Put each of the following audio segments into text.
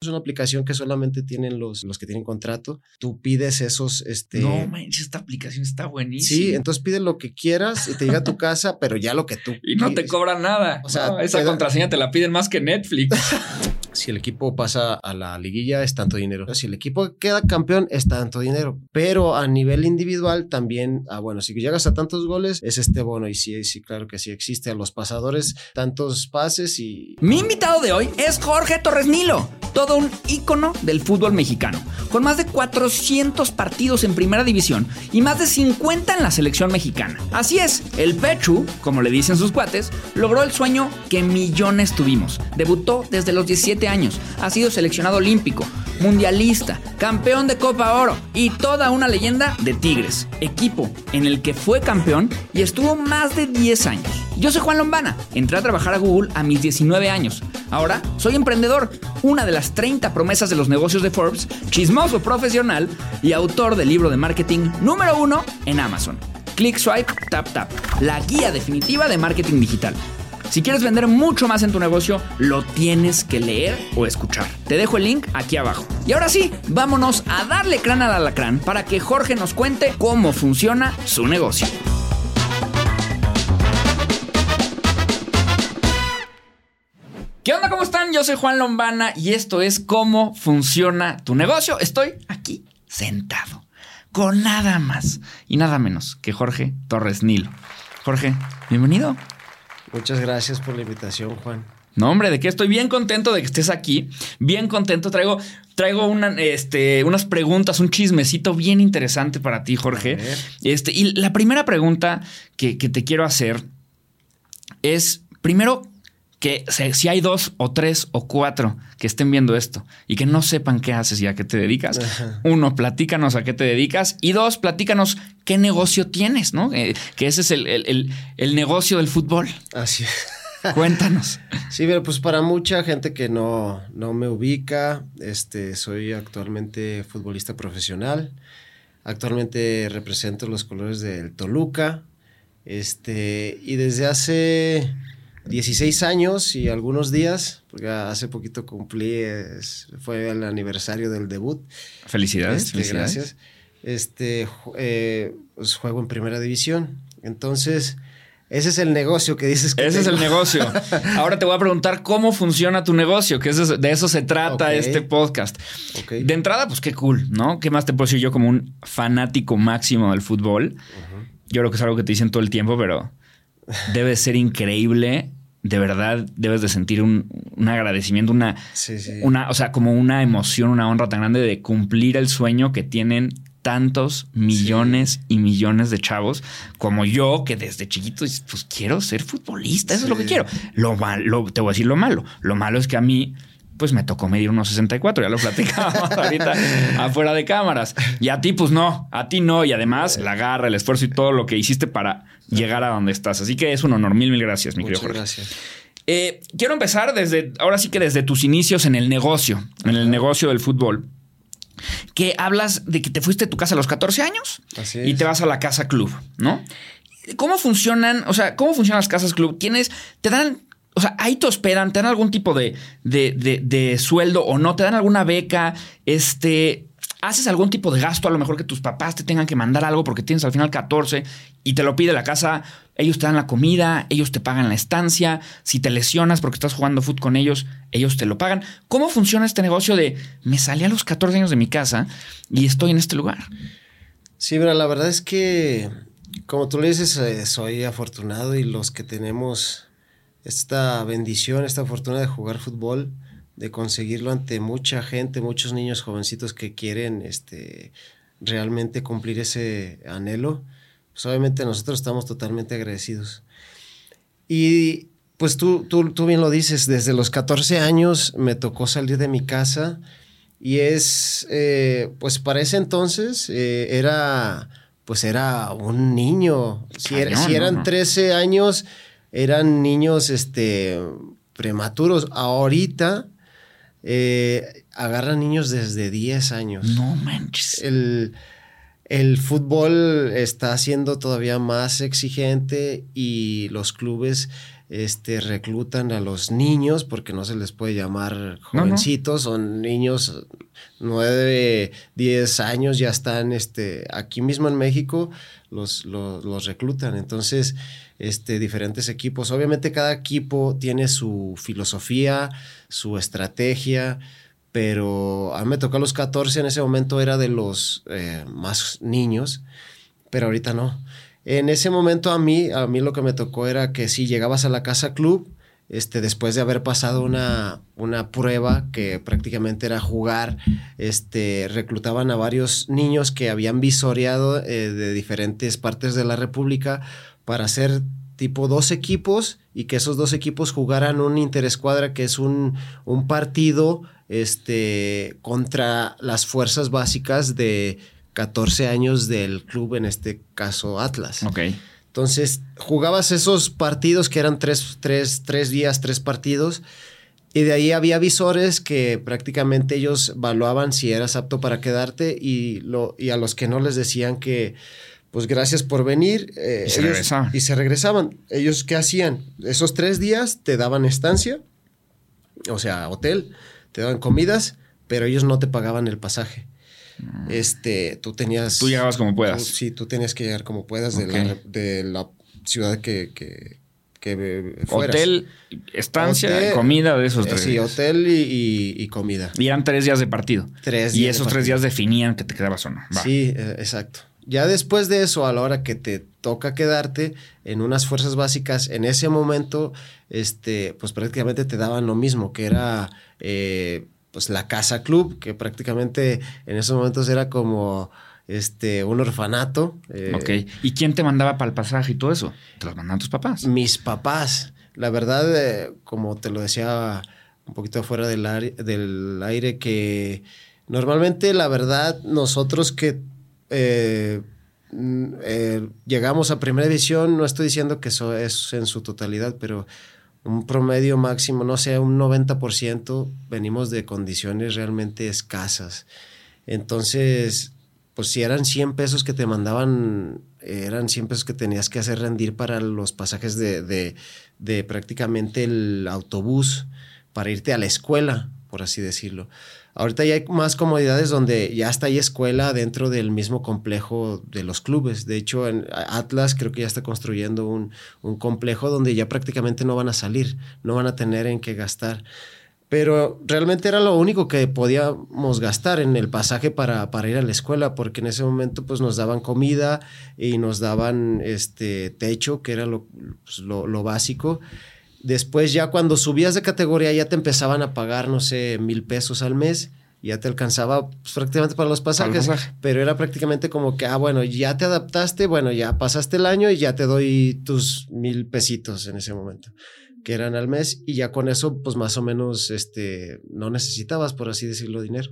Es una aplicación que solamente tienen los, los que tienen contrato. Tú pides esos, este... No manches, esta aplicación está buenísima. Sí, entonces pide lo que quieras y te llega a tu casa, pero ya lo que tú Y no te cobran nada. O sea, No, esa te da- contraseña te la piden más que Netflix. Si el equipo pasa a la liguilla es tanto dinero. Si el equipo queda campeón es tanto dinero. Pero a nivel individual también, ah, bueno, si llegas a tantos goles es este bono. Y sí, sí, claro que sí existe a los pasadores tantos pases y Mi invitado de hoy es Jorge Torres Nilo, todo un ícono del fútbol mexicano, con más de 400 partidos en primera división y más de 50 en la selección mexicana. Así es, el Pechu, como le dicen sus cuates, logró el sueño que millones tuvimos. Debutó desde los 17 años, ha sido seleccionado olímpico, mundialista, campeón de Copa Oro y toda una leyenda de Tigres, equipo en el que fue campeón y estuvo más de 10 años. Yo soy Juan Lombana, entré a trabajar a Google a mis 19 años. Ahora soy emprendedor, una de las 30 promesas de los negocios de Forbes, chismoso profesional y autor del libro de marketing número uno en Amazon. Click Swipe Tap Tap, la guía definitiva de marketing digital. Si quieres vender mucho más en tu negocio, lo tienes que leer o escuchar. Te dejo el link aquí abajo. Y ahora sí, vámonos a darle crán al alacrán para que Jorge nos cuente cómo funciona su negocio. ¿Qué onda? ¿Cómo están? Yo soy Juan Lombana y esto es cómo funciona tu negocio. Estoy aquí sentado con nada más y nada menos que Jorge Torres Nilo. Jorge, bienvenido. Muchas gracias por la invitación, Juan. No, hombre, de que estoy bien contento de que estés aquí. Bien contento. Traigo, traigo una, este, unas preguntas, un chismecito bien interesante para ti, Jorge. Este, y la primera pregunta que, que te quiero hacer es, primero, que si hay dos o tres o cuatro que estén viendo esto y que no sepan qué haces y a qué te dedicas, Ajá. uno, platícanos a qué te dedicas y dos, platícanos qué negocio tienes, ¿no? Eh, que ese es el, el- el- el negocio del fútbol. Así es. Cuéntanos. Sí, pero pues para mucha gente que no, no me ubica, este, soy actualmente futbolista profesional. Actualmente represento los colores del Toluca. Este, y desde hace 16 años y algunos días, porque hace poquito cumplí, es- fue el aniversario del debut. Felicidades. Este, felicidades. Gracias. Este, eh, pues juego en primera división. Entonces, ese es el negocio que dices que Ese es el negocio. Ahora te voy a preguntar cómo funciona tu negocio, que eso es- de eso se trata este podcast. De entrada, pues qué cool, ¿no? ¿Qué más te puedo decir yo como un fanático máximo del fútbol? Yo creo que es algo que te dicen todo el tiempo, pero debe ser increíble. De verdad, debes de sentir un, un agradecimiento, una, Sí, sí. una, o sea, como una emoción, una honra tan grande de cumplir el sueño que tienen tantos millones y millones de chavos como yo, que desde chiquito dices, pues quiero ser futbolista, eso es lo que quiero. Lo malo, te voy a decir lo malo. Lo malo es que a mí, pues me tocó medir unos 64, ya lo platicábamos ahorita afuera de cámaras. Y a ti, pues no, a ti no. Y además, la garra, el esfuerzo y todo lo que hiciste para llegar a donde estás. Así que es un honor. Mil, mil gracias, mi Muchas querido Jorge. gracias. Eh, quiero empezar desde, ahora sí que desde tus inicios en el negocio, en el negocio del fútbol. Que hablas de que te fuiste de tu casa a los 14 años Así y te vas a la casa club, ¿no? ¿Cómo funcionan? O sea, ¿cómo funcionan las casas club? ¿Tienes, te dan, o sea, ahí te hospedan, te dan algún tipo de, de, de- de sueldo o no? ¿Te dan alguna beca? Este, ¿haces algún tipo de gasto? A lo mejor que tus papás te tengan que mandar algo porque tienes al final 14 y te lo pide la casa. Ellos te dan la comida, ellos te pagan la estancia. Si te lesionas porque estás jugando fútbol con ellos, ellos te lo pagan. ¿Cómo funciona este negocio de me salí a los 14 años de mi casa y estoy en este lugar? Sí, pero la verdad es que, como tú le dices, eh, soy afortunado y los que tenemos esta bendición, esta fortuna de jugar fútbol, de conseguirlo ante mucha gente, muchos niños jovencitos que quieren este, realmente cumplir ese anhelo, pues obviamente nosotros estamos totalmente agradecidos. Y pues tú, tú, tú bien lo dices, desde los 14 años me tocó salir de mi casa y es, eh, pues para ese entonces eh, era, pues era un niño. Si, era- Cañón, si eran ¿no? 13 años, eran niños este, prematuros. Ahorita eh, agarran niños desde 10 años. No manches. El, el fútbol está siendo todavía más exigente y los clubes este, reclutan a los niños, porque no se les puede llamar jovencitos, son niños 9, 10 años, ya están este, aquí mismo en México, los, los, reclutan. Entonces, este, diferentes equipos. Obviamente cada equipo tiene su filosofía, su estrategia, pero a mí me tocó a los 14, en ese momento era de los eh, más niños, pero ahorita no. En ese momento a mí, a mí lo que me tocó era que si llegabas a la casa club, este, después de haber pasado una, una prueba que prácticamente era jugar, este, reclutaban a varios niños que habían visoreado eh, de diferentes partes de la República para hacer tipo dos equipos y que esos dos equipos jugaran un interescuadra, que es un, un partido este, contra las fuerzas básicas de 14 años del club, en este caso Atlas. Ok. Entonces, jugabas esos partidos que eran tres, tres, tres días, tres partidos. Y de ahí había visores que prácticamente ellos evaluaban si eras apto para quedarte y, lo, y a los que no les decían que, pues gracias por venir. Eh, y, se regresaban. y se regresaban. Ellos, ¿qué hacían? Esos tres días te daban estancia, o sea, hotel, te daban comidas, pero ellos no te pagaban el pasaje. Mm. Este, tú tenías. Tú llegabas como puedas. sí, tú tenías que llegar como puedas de, la, ciudad que, que, fueras. Hotel, estancia, comida de esos tres. Sí, hotel y, comida. Y eran tres días de partido. Tres días. Y esos tres días definían que te quedabas o no. Sí, eh, exacto. Ya después de eso, a la hora que te toca quedarte en unas fuerzas básicas, en ese momento, este, pues prácticamente te daban lo mismo, que era eh, pues la casa club, que prácticamente en esos momentos era como este, un orfanato. Eh, ok. ¿Y quién te mandaba para el pasaje y todo eso? ¿Te los mandaban tus papás? Mis papás. La verdad, eh, como te lo decía un poquito afuera del, del aire, que normalmente, la verdad, nosotros que eh, llegamos a primera división, no estoy diciendo que eso es en su totalidad, pero un promedio máximo, no sé, un 90%, venimos de condiciones realmente escasas. Entonces, pues si eran 100 pesos que te mandaban, eran 100 pesos que tenías que hacer rendir para los pasajes de, de, de prácticamente el autobús, para irte a la escuela, por así decirlo. Ahorita ya hay más comodidades donde ya está ahí escuela dentro del mismo complejo de los clubes. De hecho, en Atlas creo que ya está construyendo un, complejo donde ya prácticamente no van a salir, no van a tener en qué gastar. Pero realmente era lo único que podíamos gastar en el pasaje para, ir a la escuela, porque en ese momento pues nos daban comida y nos daban este techo, que era lo, pues, lo básico. Después ya cuando subías de categoría ya te empezaban a pagar, no sé, mil pesos al mes. Ya te alcanzaba pues, prácticamente para los pasajes. Pero era prácticamente como que, ah, bueno, ya te adaptaste, bueno, ya pasaste el año y ya te doy tus mil pesitos en ese momento que eran al mes y ya con eso pues más o menos este no necesitabas por así decirlo dinero.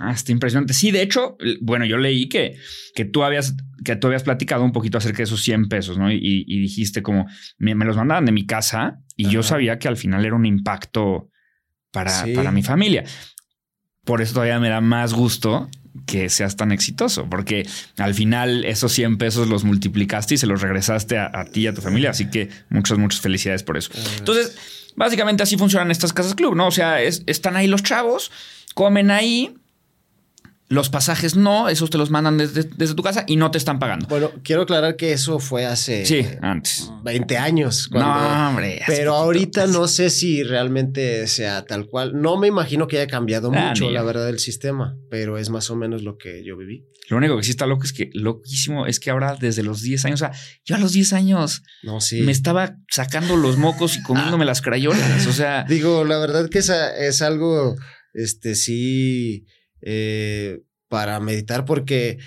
Ah, está impresionante. Sí, de hecho, bueno, yo leí que, que tú habías que tú habías platicado un poquito acerca de esos 100 pesos, ¿no? Y, dijiste como me, los mandaban de mi casa y yo sabía que al final era un impacto para, para mi familia. Por eso todavía me da más gusto que seas tan exitoso, porque al final esos 100 pesos los multiplicaste y se los regresaste a, ti y a tu familia. Así que muchas, muchas felicidades por eso. Entonces, básicamente así funcionan estas casas club, ¿no? O sea, están ahí los chavos, comen ahí, los pasajes no, esos te los mandan desde, tu casa y no te están pagando. Bueno, quiero aclarar que eso fue hace sí, antes. 20 años. no, hombre. Pero ahorita no sé si realmente sea tal cual. No me imagino que haya cambiado ah, mucho, la verdad, el sistema, pero es más o menos lo que yo viví. Lo único que sí está loco es que, loquísimo, es que ahora desde los 10 años, o sea, yo a los 10 años no, sí. me estaba sacando los mocos y comiéndome las crayolas. O sea. Digo, la verdad que esa es algo, este, sí eh, para meditar porque,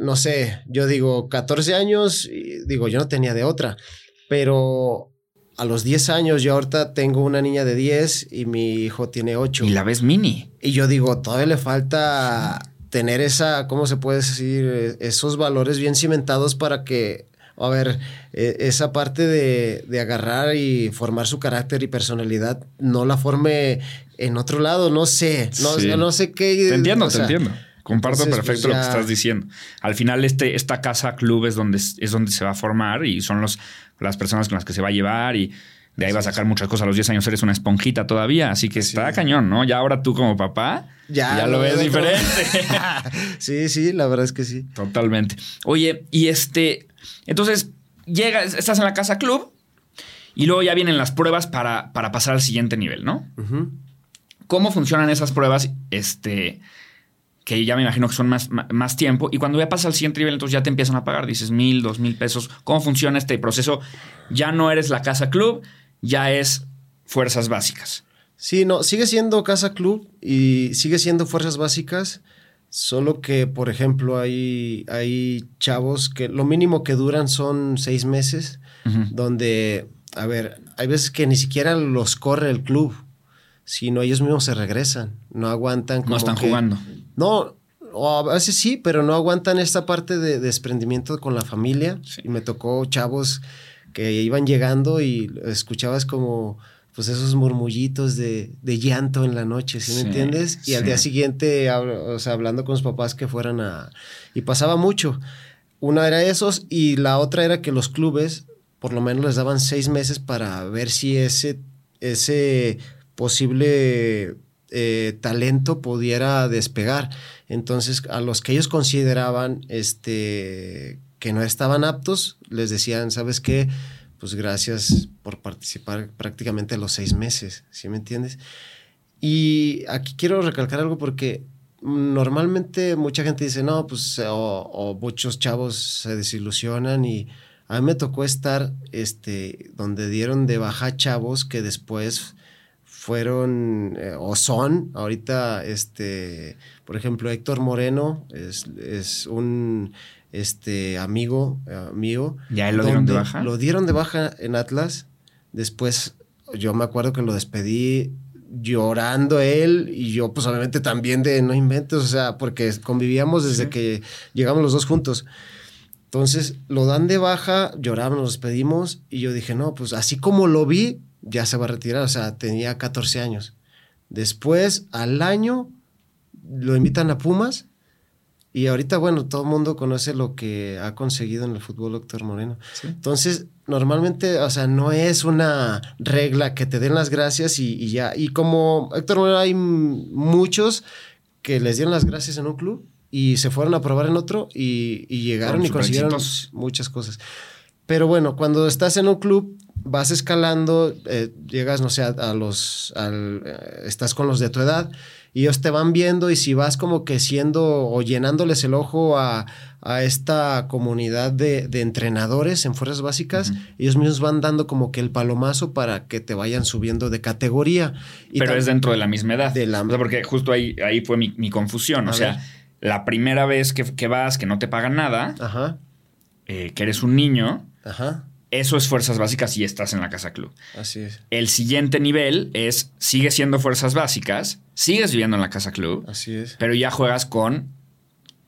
no sé, yo digo 14 años, digo, yo no tenía de otra, pero a los 10 años, yo ahorita tengo una niña de 10 y mi hijo tiene 8. Y la ves mini. Y yo digo, todavía le falta tener esa, ¿cómo se puede decir? Esos valores bien cimentados para que, a ver, e, esa parte de, de agarrar y formar su carácter y personalidad, no la forme en otro lado, no sé, no, no sé qué. Te entiendo, te entiendo. Comparto perfecto lo que estás diciendo. Al final, este, esta casa club es donde, es donde se va a formar y son los, las personas con las que se va a llevar y De ahí va a sacar muchas cosas. A los 10 años eres una esponjita todavía, así que está cañón, ¿no? Ya ahora tú como papá, ya, lo ves diferente. sí, sí, la verdad es que sí. Totalmente. Oye, y este, entonces, llegas, estás en la casa club y luego ya vienen las pruebas para, para pasar al siguiente nivel, ¿no? ¿Cómo funcionan esas pruebas? Este, que ya me imagino que son más, más tiempo. Y cuando ya pasa al siguiente nivel, entonces ya te empiezan a pagar. Dices mil, dos mil pesos. ¿Cómo funciona este proceso? Ya no eres la casa club, ya es fuerzas básicas. Sí, no, sigue siendo casa club y sigue siendo fuerzas básicas. Solo que, por ejemplo, hay, hay chavos que lo mínimo que duran son seis meses, donde, a ver, hay veces que ni siquiera los corre el club, sino ellos mismos se regresan, no aguantan. no están jugando. No, o a veces sí, pero no aguantan esta parte de, desprendimiento con la familia. Y me tocó chavos que iban llegando y escuchabas como pues esos murmullitos de, llanto en la noche, ¿sí, me entiendes? Y al día siguiente, o sea, hablando con sus papás que fueran a... Y pasaba mucho. Una era esos y la otra era que los clubes por lo menos les daban seis meses para ver si ese, ese posible eh, talento pudiera despegar. Entonces, a los que ellos consideraban este, que no estaban aptos, les decían, ¿sabes qué? pues gracias por participar prácticamente los seis meses, ¿sí me entiendes? Y aquí quiero recalcar algo porque normalmente mucha gente dice, no, pues, o, muchos chavos se desilusionan y a mí me tocó estar, este, donde dieron de baja chavos que después fueron eh, o son, ahorita, este, por ejemplo, Héctor Moreno es, es un este amigo eh, mío. ¿Ya él lo dieron de baja? Lo dieron de baja en Atlas. Después yo me acuerdo que lo despedí llorando él y yo pues obviamente también de no inventes, o sea, porque convivíamos desde que llegamos los dos juntos. Entonces lo dan de baja, lloramos, nos despedimos y yo dije, no, pues así como lo vi, ya se va a retirar, o sea, tenía 14 años. Después, al año, lo invitan a Pumas y ahorita, bueno, todo el mundo conoce lo que ha conseguido en el fútbol Héctor Moreno. Entonces, normalmente, o sea, no es una regla que te den las gracias y, ya. Y como Héctor Moreno, hay muchos que les dieron las gracias en un club y se fueron a probar en otro y, llegaron y consiguieron muchas cosas. Pero bueno, cuando estás en un club, vas escalando, eh, llegas, no sé, a, los, al, eh, estás con los de tu edad y ellos te van viendo y si vas como que siendo o llenándoles el ojo a, esta comunidad de, entrenadores en fuerzas básicas, ellos mismos van dando como que el palomazo para que te vayan subiendo de categoría. Pero es dentro de la misma edad. De la... porque justo ahí, ahí fue mi, confusión. o sea, la primera vez que, vas, que no te pagan nada, eh, que eres un niño, Ajá. Eso es fuerzas básicas y estás en la casa club. Así es. El siguiente nivel es, sigue siendo fuerzas básicas, sigues viviendo en la casa club. Así es. Pero ya juegas con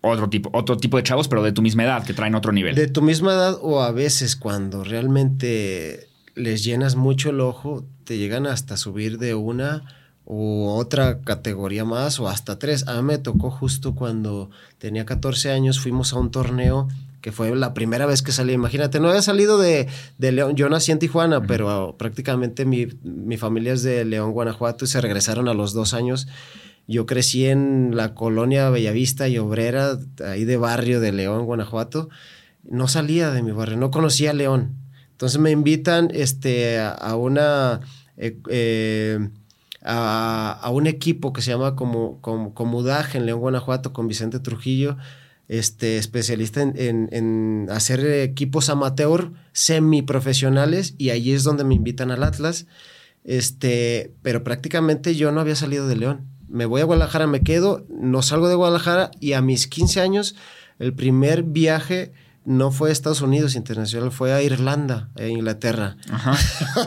otro tipo, otro tipo de chavos, pero de tu misma edad, que traen otro nivel. De tu misma edad o a veces cuando realmente les llenas mucho el ojo, te llegan hasta subir de una u otra categoría más o hasta tres. A mí me tocó justo cuando tenía 14 años, fuimos a un torneo que fue la primera vez que salí. Imagínate, no había salido de, León. Yo nací en Tijuana, pero prácticamente mi, familia es de León, Guanajuato, y se regresaron a los dos años. Yo crecí en la colonia Bellavista y Obrera, ahí de barrio de León, Guanajuato. No salía de mi barrio, no conocía León. Entonces me invitan este, a una... Eh, eh, a, un equipo que se llama como, como, en León, Guanajuato, con Vicente Trujillo este, especialista en, hacer equipos amateur semiprofesionales y allí es donde me invitan al Atlas. Este, pero prácticamente yo no había salido de León. Me voy a Guadalajara, me quedo, no salgo de Guadalajara y a mis 15 años el primer viaje no fue a Estados Unidos internacional, fue a Irlanda, a Inglaterra. Ajá.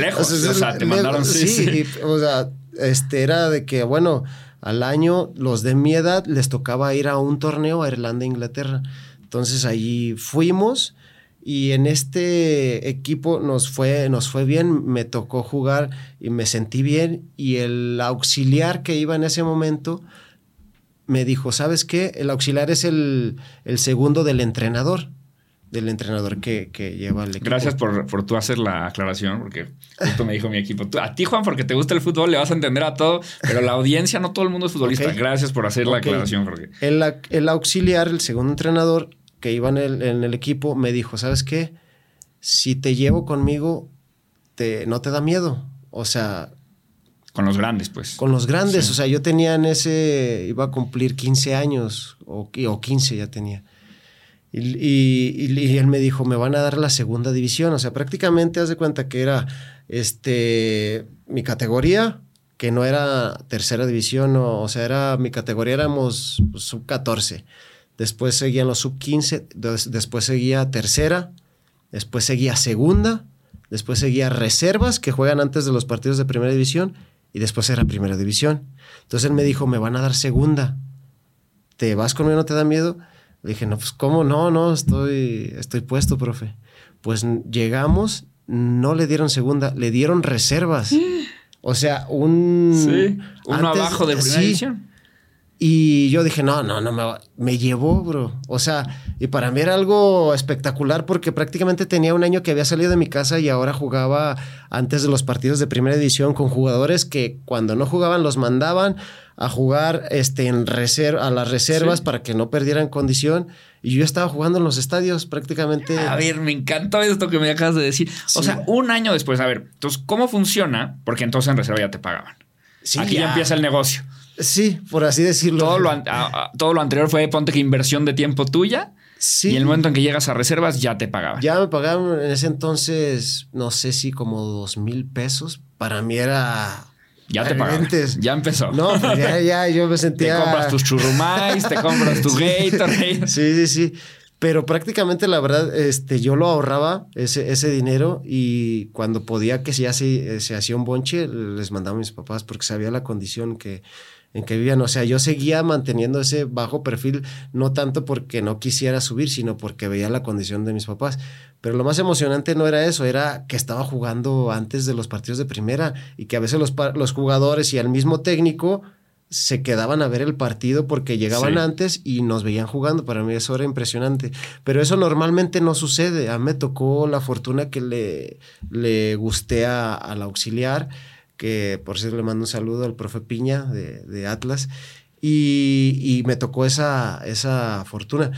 lejos. O sea, te mandaron. Sí, o sea, este era de que, bueno, al año, los de mi edad les tocaba ir a un torneo a Irlanda e Inglaterra. Entonces allí fuimos y en este equipo nos fue, nos fue bien, me tocó jugar y me sentí bien y el auxiliar que iba en ese momento me dijo, ¿sabes qué? El auxiliar es el, el segundo del entrenador. Del entrenador que, que lleva el equipo. Gracias por, por tú hacer la aclaración, porque justo me dijo mi equipo. a ti, Juan, porque te gusta el fútbol, le vas a entender a todo, pero la audiencia, no todo el mundo es futbolista. Gracias por hacer la aclaración, Jorge. El, el, auxiliar, el segundo entrenador que iba en el, en el, equipo, me dijo: ¿Sabes qué? Si te llevo conmigo, te, no te da miedo. O sea. Con los grandes, pues. Con los grandes. O sea, yo tenía en ese. Iba a cumplir 15 años, o, o 15 ya tenía. Y, él me dijo, me van a dar la segunda división. O sea, prácticamente haz de cuenta que era este, mi categoría, que no era tercera división, o, sea, era mi categoría, éramos sub 14. Después seguían los sub 15, después seguía tercera, después seguía segunda, después seguía reservas que juegan antes de los partidos de primera división y después era primera división. Entonces él me dijo, me van a dar segunda. ¿Te vas conmigo? ¿No te da miedo? Le dije, no, pues cómo no, no, estoy, estoy puesto, profe. Pues llegamos, no le dieron segunda, le dieron reservas. O sea, un... Sí, uno abajo de primera división. Y yo dije, no, no, no, me, me llevó, bro. O sea, y para mí era algo espectacular porque prácticamente tenía un año que había salido de mi casa y ahora jugaba antes de los partidos de primera división con jugadores que cuando no jugaban los mandaban a jugar este, en reserva, a las reservas para que no perdieran condición. Y yo estaba jugando en los estadios prácticamente. A ver, me encantó esto que me acabas de decir. O sea, un año después, a ver, entonces, ¿cómo funciona? Porque entonces en reserva ya te pagaban. Aquí ya empieza el negocio. Sí, por así decirlo. Todo lo, todo lo anterior fue ponte que inversión de tiempo tuya. Sí. Y el momento en que llegas a reservas ya te pagaban. Ya me pagaban en ese entonces, no sé si como dos mil pesos. Para mí era. Ya te pagaban. Ya empezó. No, pues ya, ya, yo me sentía. Te compras tus churrumais, te compras tu Gatorade. Sí, sí, sí. Pero prácticamente la verdad, este, yo lo ahorraba ese, ese dinero y cuando podía que ya se, se hacía un bonche, les mandaba a mis papás porque sabía la condición que, en que vivían. O sea, yo seguía manteniendo ese bajo perfil, no tanto porque no quisiera subir, sino porque veía la condición de mis papás. Pero lo más emocionante no era eso, era que estaba jugando antes de los partidos de primera y que a veces los, los jugadores y el mismo técnico se quedaban a ver el partido porque llegaban antes y nos veían jugando. Para mí eso era impresionante. Pero eso normalmente no sucede. A mí me tocó la fortuna que le, le gusté al auxiliar que por cierto le mando un saludo al profe Piña de, Atlas, y, me tocó esa, esa fortuna.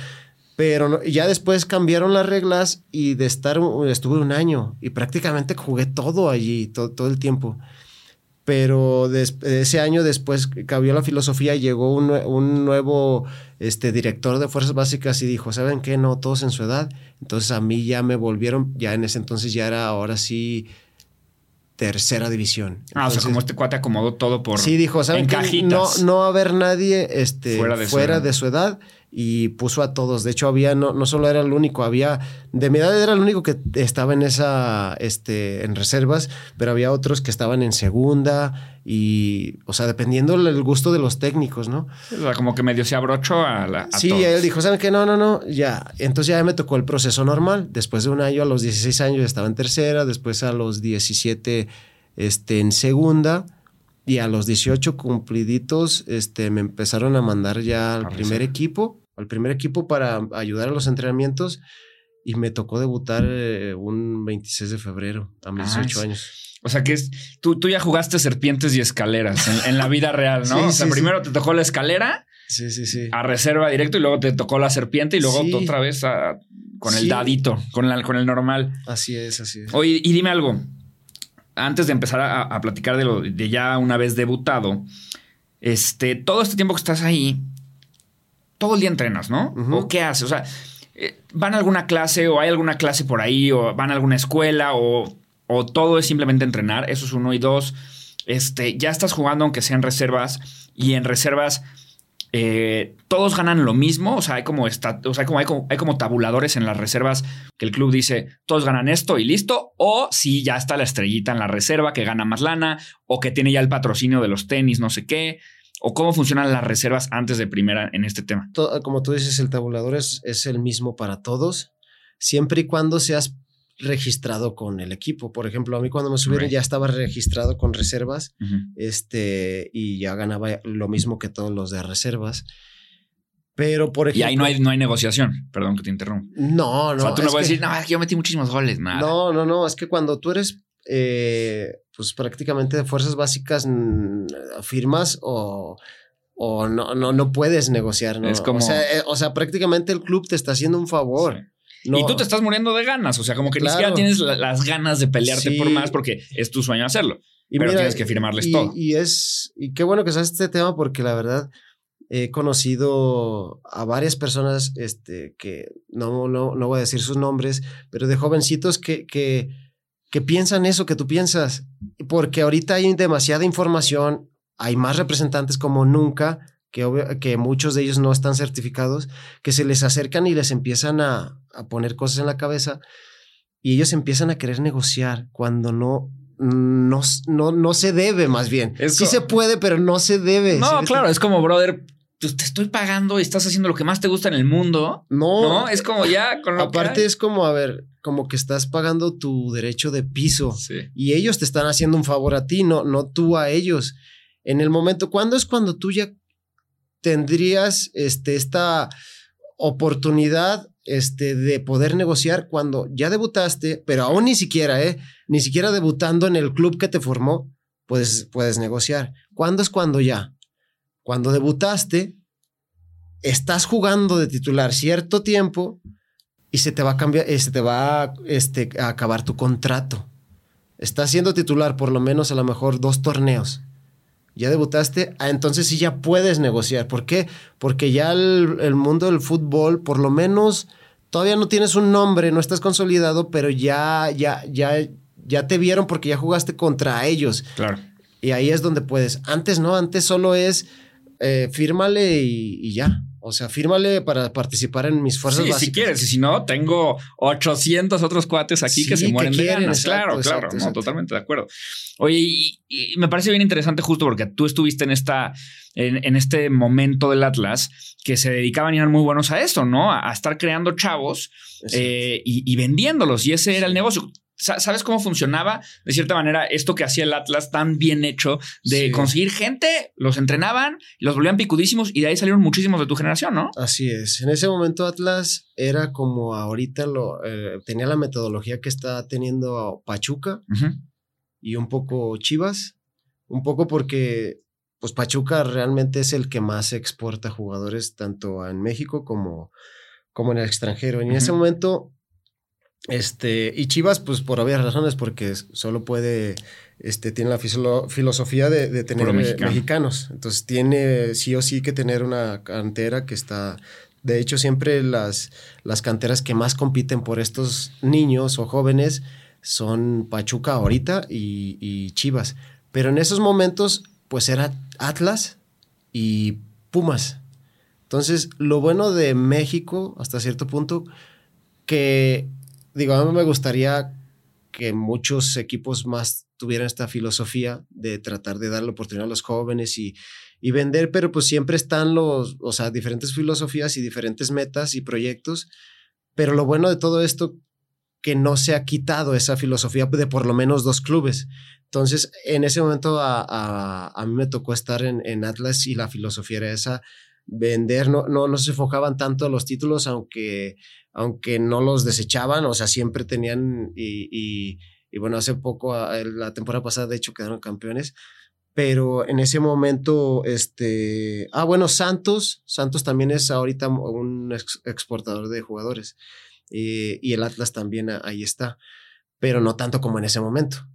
Pero ya después cambiaron las reglas y de estar, estuve un año y prácticamente jugué todo allí, todo, el tiempo. Pero de, ese año después cambió la filosofía, llegó un, un, nuevo este, director de Fuerzas Básicas y dijo, ¿saben qué? No, todos en su edad. Entonces a mí ya me volvieron, ya en ese entonces ya era ahora sí tercera división. ah, o sea, como este cuate acomodó todo por. Sí, dijo, ¿saben qué? No, no haber nadie este, fuera, de, su edad y puso a todos. De hecho, había, no, no solo era el único, había, de mi edad era el único que estaba en esa, este, en reservas, pero había otros que estaban en segunda y, o sea, dependiendo del gusto de los técnicos, ¿no? O sea, como que medio se abrochó a la. sí, él dijo, ¿saben qué? No, no, no, ya. Entonces ya me tocó el proceso normal. Después de un año, a los 16 años estaba en tercera, después a los 17 este, en segunda. Y a los 18 cumpliditos, este, me empezaron a mandar ya al primer equipo, al primer equipo para ayudar a los entrenamientos. Y me tocó debutar eh, un 26 de febrero, a mis 18 años. O sea que es, tú, tú ya jugaste serpientes y escaleras en, la vida real, ¿no? o sea, primero te tocó la escalera. Sí, sí, sí. A reserva directo y luego te tocó la serpiente y luego otra vez con el dadito, con, la, con el normal. Así es, así es. Oye, y dime algo. Antes de empezar a, platicar de lo de ya una vez debutado, este, todo este tiempo que estás ahí, todo el día entrenas, ¿no? ¿O qué haces? O sea, eh, ¿van a alguna clase o hay alguna clase por ahí o van a alguna escuela o o todo es simplemente entrenar, eso es uno y dos. Este, ya estás jugando aunque sean reservas y en reservas eh, todos ganan lo mismo, o sea, hay como, o sea, como, hay como, tabuladores en las reservas que el club dice, todos ganan esto y listo, o si ya está la estrellita en la reserva que gana más lana, o que tiene ya el patrocinio de los tenis, no sé qué, o cómo funcionan las reservas antes de primera en este tema. Como tú dices, el tabulador es, es el mismo para todos, siempre y cuando seas registrado con el equipo. Por ejemplo, a mí cuando me subieron ya estaba registrado con reservas este, y ya ganaba lo mismo que todos los de reservas. Pero, por ejemplo. Y ahí no hay, no hay negociación. Perdón que te interrumpa. No, no. O sea, tú no vas a decir, no, es que yo metí muchísimos goles. Nada. No, no, no. Es que cuando tú eres, eh, pues prácticamente de fuerzas básicas, firmas o, o no, no, no puedes negociar. ¿no? Es como- O sea, eh, o sea, prácticamente el club te está haciendo un favor. Sí. No- Y tú te estás muriendo de ganas. O sea, como que Claro. ni siquiera tienes la- las ganas de pelearte Sí. por más porque es tu sueño hacerlo. Y pero tienes que firmarles y, todo. Y es, y qué bueno que sabes este tema porque la verdad he conocido a varias personas, este, que no, no, no voy a decir sus nombres, pero de jovencitos que, que, que piensan eso que tú piensas, porque ahorita hay demasiada información, hay más representantes como nunca, que, obvio- que muchos de ellos no están certificados, que se les acercan y les empiezan a, a poner cosas en la cabeza y ellos empiezan a querer negociar cuando no, no, no, no se debe más bien. Sí se puede, pero no se debe. No, claro, es como, brother, pues te estoy pagando y estás haciendo lo que más te gusta en el mundo. No, No, es como ya con lo aparte que es como, a ver, como que estás pagando tu derecho de piso. Sí. y ellos te están haciendo un favor a ti, no, no tú a ellos. En el momento, ¿cuándo es cuando tú ya tendrías este, esta oportunidad este, de poder negociar cuando ya debutaste, pero aún ni siquiera, ¿eh? Ni siquiera debutando en el club que te formó, puedes, puedes negociar. ¿Cuándo es cuando ya? Cuando debutaste, estás jugando de titular cierto tiempo y se te va a cambiar, eh, se te va este, a acabar tu contrato. Estás siendo titular por lo menos a lo mejor dos torneos. Ya debutaste, ah, entonces sí ya puedes negociar. ¿Por qué? Porque ya el, el mundo del fútbol, por lo menos, todavía no tienes un nombre, no estás consolidado, pero ya, ya, ya, ya te vieron porque ya jugaste contra ellos. Claro. Y ahí es donde puedes. Antes no, antes solo es eh, fírmale y, y ya. O sea, fírmale para participar en mis fuerzas Sí, básicas. si quieres, y si no, tengo 800 otros cuates aquí que se que mueren de quieren, ganas. exacto, claro, exacto, claro, no, totalmente de acuerdo. Oye, y, y me parece bien interesante justo porque tú estuviste en esta, en, en este momento del Atlas que se dedicaban y eran muy buenos a esto, ¿no? A, a estar creando chavos eh, y, y vendiéndolos. Y ese era el negocio. Sa- ¿Sabes cómo funcionaba de cierta manera esto que hacía el Atlas tan bien hecho de Sí. conseguir gente, los entrenaban, los volvían picudísimos y de ahí salieron muchísimos de tu generación, ¿no? Así es. En ese momento Atlas era como ahorita lo eh, tenía la metodología que está teniendo Pachuca y un poco Chivas, un poco porque pues Pachuca realmente es el que más exporta jugadores tanto en México como, como en el extranjero. Y en ese momento, este, y Chivas, pues por obvias razones, porque solo puede, este, tiene la filosofía de, de tener eh, mexicano. mexicanos. Entonces tiene sí o sí que tener una cantera que está... De hecho, siempre las, las canteras que más compiten por estos niños o jóvenes son Pachuca ahorita y, y Chivas. Pero en esos momentos, pues era Atlas y Pumas. Entonces, lo bueno de México, hasta cierto punto, que, digo, a mí me gustaría que muchos equipos más tuvieran esta filosofía de tratar de dar la oportunidad a los jóvenes y, y vender, pero pues siempre están los, o sea, diferentes filosofías y diferentes metas y proyectos. Pero lo bueno de todo esto, que no se ha quitado esa filosofía de por lo menos dos clubes. Entonces, en ese momento a, a- a mí me tocó estar en, en Atlas y la filosofía era esa, vender, no, no, no se enfocaban tanto a los títulos, aunque, aunque no los desechaban, o sea, siempre tenían, y, y, y bueno, hace poco, la temporada pasada, de hecho, quedaron campeones, pero en ese momento, este, ah, bueno, Santos, Santos también es ahorita un ex- exportador de jugadores, eh, y el Atlas también ahí está, pero no tanto como en ese momento.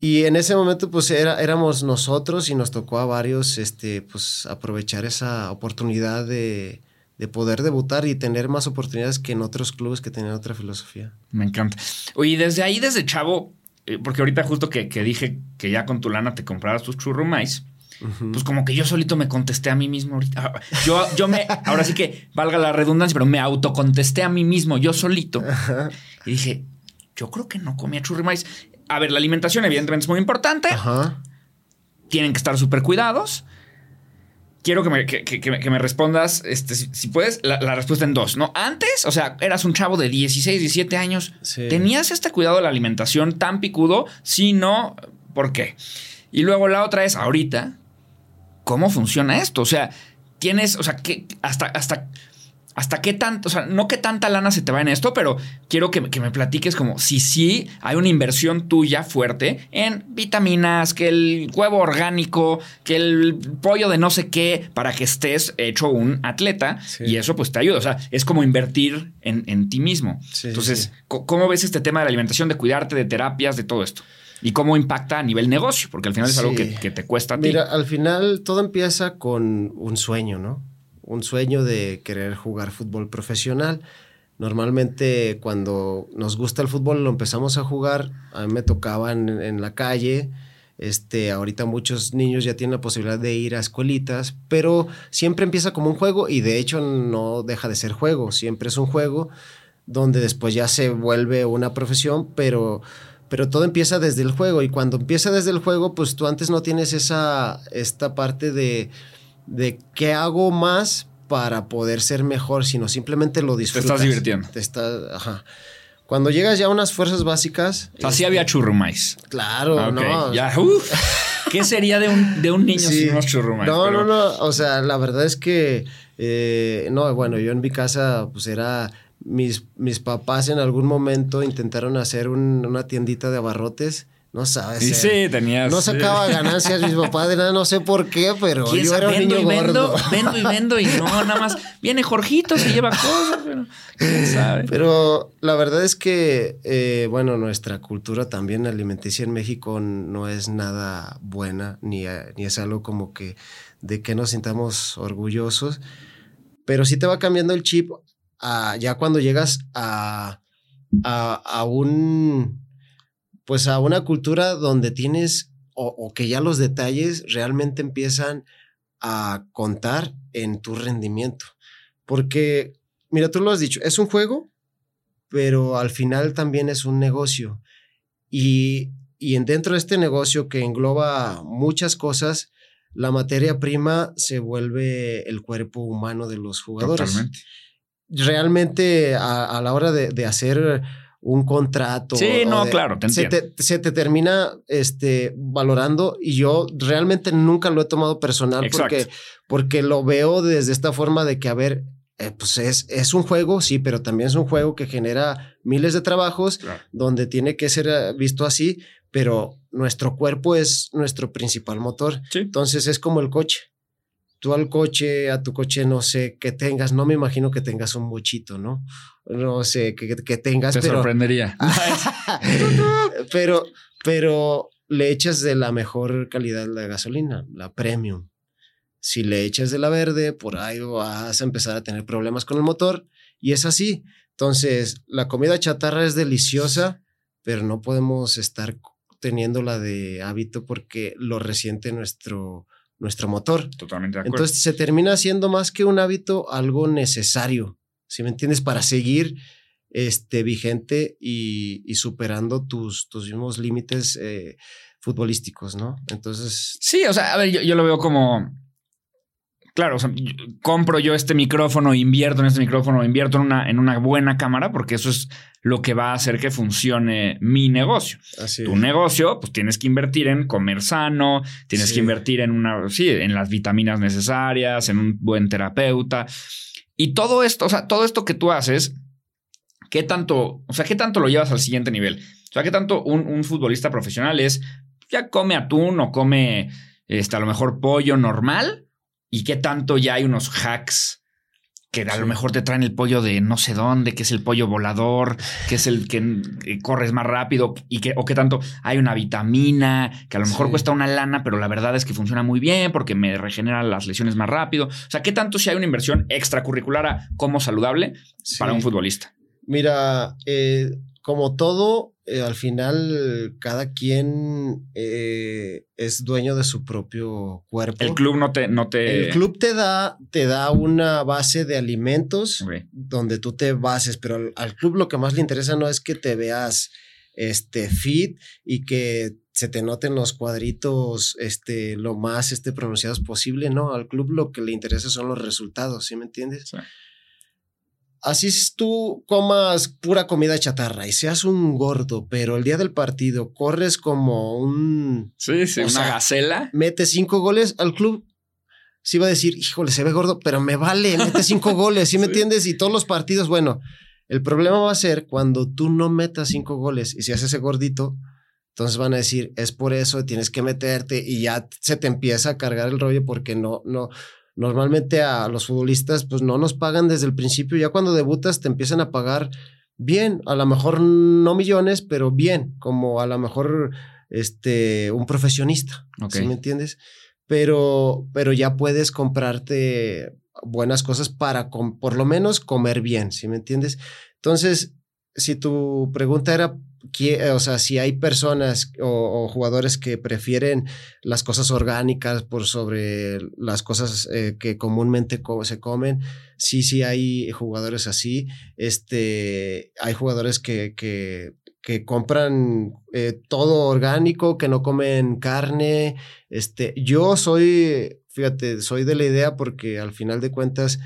Y en ese momento, pues era, éramos nosotros y nos tocó a varios, este, pues aprovechar esa oportunidad de, de poder debutar y tener más oportunidades que en otros clubes que tenían otra filosofía. Me encanta. Oye, desde ahí, desde chavo, eh, porque ahorita justo que, que dije que ya con tu lana te comprabas tus churrumais, Ujú. pues como que yo solito me contesté a mí mismo ahorita. Ah, Yo, yo me, ahora sí que valga la redundancia, pero me autocontesté a mí mismo, yo solito. Y dije, yo creo que no comía churrumais. A ver, la alimentación evidentemente es muy importante. Ajá. Tienen que estar súper cuidados. Quiero que me, que, que- que me- que respondas, este, si, si puedes, la, la respuesta en dos, ¿no? Antes, o sea, eras un chavo de 16, 17 años. Sí. ¿Tenías este cuidado de la alimentación tan picudo? Si no, ¿por qué? Y luego la otra es, ahorita, ¿cómo funciona esto? O sea, ¿quién es? O sea, ¿qué, hasta, hasta hasta qué tanto, o sea, no qué tanta lana se te va en esto, pero quiero que, me platiques como si sí hay una inversión tuya fuerte en vitaminas, que el huevo orgánico, que el pollo de no sé qué, para que estés hecho un atleta y eso pues te ayuda. O sea, es como invertir en, ti mismo. Entonces, ¿cómo ves este tema de la alimentación, de cuidarte, de terapias, de todo esto? ¿Y cómo impacta a nivel negocio? Porque al final es algo que, que, te cuesta a ti. Mira, al final todo empieza con un sueño, ¿no? Un sueño de querer jugar fútbol profesional. Normalmente cuando nos gusta el fútbol lo empezamos a jugar, a mí me tocaba en, la calle, este, ahorita muchos niños ya tienen la posibilidad de ir a escuelitas, pero siempre empieza como un juego y de hecho no deja de ser juego, siempre es un juego donde después ya se vuelve una profesión, pero, pero todo empieza desde el juego. Y cuando empieza desde el juego, pues tú antes no tienes esa, esta parte de de qué hago más para poder ser mejor, sino simplemente lo disfrutas. Te estás divirtiendo. Te estás, ajá. Cuando llegas ya a unas fuerzas básicas. O sea, sí había churrumais. Claro, ah, no. Ya, ¿Qué sería de un, de un niño sin unos churrumais? No, no, no. O sea, la verdad es que. Eh, no, bueno, yo en mi casa, pues era. Mis, mis papás en algún momento intentaron hacer una tiendita de abarrotes no sabes. Sí, sí, tenías. No sacaba ganancias mis papás de nada, no sé por qué, pero yo era un niño y gordo. Vendo, y vendo y no, nada más viene Jorgito, se lleva cosas, pero quién sabe. Pero la verdad es que, eh, bueno, nuestra cultura también alimenticia en México no es nada buena, ni, ni es algo como que de que nos sintamos orgullosos, pero sí te va cambiando el chip ya cuando llegas a, a un pues a una cultura donde tienes o, que ya los detalles realmente empiezan a contar en tu rendimiento. Porque, mira, tú lo has dicho, es un juego, pero al final también es un negocio. Y, y dentro de este negocio que engloba muchas cosas, la materia prima se vuelve el cuerpo humano de los jugadores. Totalmente. Realmente a, la hora de, de hacer un contrato. Sí, no, claro, te se, te, se te, termina este, valorando y yo realmente nunca lo he tomado personal porque, porque lo veo desde esta forma de que, a ver, eh, pues es, es un juego, sí, pero también es un juego que genera miles de trabajos donde tiene que ser eh, visto así, pero nuestro cuerpo es nuestro principal motor. Entonces es como el coche tú al coche, a tu coche, no sé, que tengas, no me imagino que tengas un bochito, ¿no? No sé, que, que tengas. Te sorprendería. pero, pero le echas de la mejor calidad la gasolina, la premium. Si le echas de la verde, por ahí vas a empezar a tener problemas con el motor. Y es así. Entonces, la comida chatarra es deliciosa, pero no podemos estar teniéndola de hábito porque lo resiente nuestro, nuestro motor. Totalmente de acuerdo. Entonces se termina siendo más que un hábito algo necesario, si me entiendes, para seguir este, vigente y, superando tus, tus mismos límites eh, futbolísticos, ¿no? Entonces... Sí, o sea, a ver, yo lo veo como claro, compro yo este micrófono, invierto en este micrófono, invierto en una, en una buena cámara, porque eso es lo que va a hacer que funcione mi negocio. Así tu negocio, pues tienes que invertir en comer sano, tienes que invertir en una, sí, en las vitaminas necesarias, en un buen terapeuta. Y todo esto, o sea, todo esto que tú haces, ¿qué tanto, o sea, qué tanto lo llevas al siguiente nivel? O sea, ¿qué tanto un, un futbolista profesional es, ya come atún o come, este, a lo mejor pollo normal? Y qué tanto ya hay unos hacks que a lo mejor te traen el pollo de no sé dónde, que es el pollo volador, que es el que eh, corres más rápido y que, o qué tanto hay una vitamina que a lo mejor cuesta una lana, pero la verdad es que funciona muy bien porque me regenera las lesiones más rápido. O sea, qué tanto si hay una inversión extracurricular como saludable para un futbolista. Mira, eh, como todo, eh, al final cada quien eh, es dueño de su propio cuerpo. El club no te, no te... El club te da, te da una base de alimentos donde tú te bases, pero al, club lo que más le interesa no es que te veas este, fit y que se te noten los cuadritos este, lo más este, pronunciados posible. No, al club lo que le interesa son los resultados, ¿sí me entiendes? Así tú comas pura comida chatarra y seas un gordo, pero el día del partido corres como un... Sí, sí, una gacela. Metes cinco goles al club. sí va a decir, híjole, se ve gordo, pero me vale, mete cinco goles, ¿sí me entiendes? Y todos los partidos, bueno, el problema va a ser cuando tú no metas cinco goles y si haces ese gordito, entonces van a decir, es por eso, tienes que meterte y ya se te empieza a cargar el rollo porque no, no, normalmente a los futbolistas pues no nos pagan desde el principio, ya cuando debutas te empiezan a pagar bien, a lo mejor no millones, pero bien, como a lo mejor este, un profesionista, ¿sí me entiendes? Pero, pero ya puedes comprarte buenas cosas para por lo menos comer bien, ¿sí me entiendes? Entonces, si tu pregunta era, o sea, si hay personas o, jugadores que prefieren las cosas orgánicas por sobre las cosas eh, que comúnmente se comen, sí, sí hay jugadores así. Este, hay jugadores que, que, compran eh, todo orgánico, que no comen carne. Este, yo soy fíjate, soy de la idea porque al final de cuentas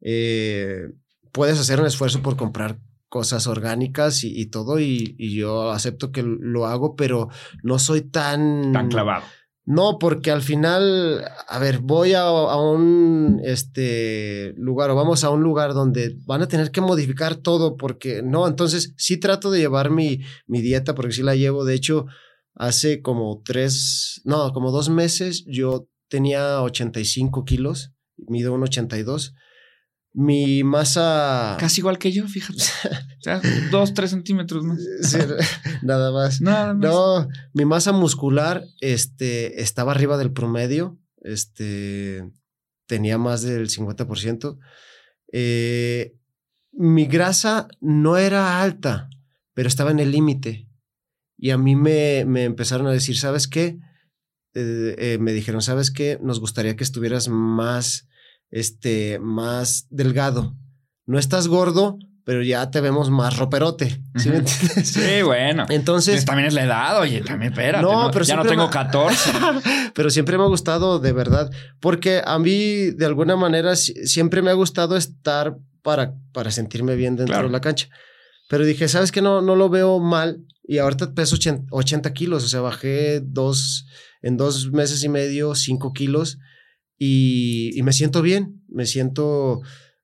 eh, puedes hacer un esfuerzo por comprar cosas orgánicas y, todo y, yo acepto que lo hago, pero no soy tan... Tan clavado. No, porque al final, a ver, voy a, un este, lugar o vamos a un lugar donde van a tener que modificar todo porque no, entonces sí trato de llevar mi, mi dieta porque sí la llevo. De hecho, hace como tres, no, como dos meses yo tenía 85 kilos, mido un 82. Mi masa... Casi igual que yo, fíjate. o sea, dos, tres centímetros más. nada más. Nada más. No, mi masa muscular este, estaba arriba del promedio. Este, tenía más del 50%. Eh, mi grasa no era alta, pero estaba en el límite. Y a mí me, me empezaron a decir, ¿sabes qué? Eh, eh, me dijeron, ¿sabes qué? Nos gustaría que estuvieras más, este, más delgado. No estás gordo, pero ya te vemos más roperote. ¿Sí me entiendes? Sí, bueno. Entonces. También es la edad, oye, también espérate. No, pero ya no tengo 14. pero siempre me ha gustado, de verdad. Porque a mí, de alguna manera, siempre me ha gustado estar para, para sentirme bien dentro de la cancha. Pero dije, ¿sabes qué? No, no lo veo mal. Y ahorita peso 80 kilos. O sea, bajé dos en dos meses y medio cinco kilos y, me siento bien, me siento,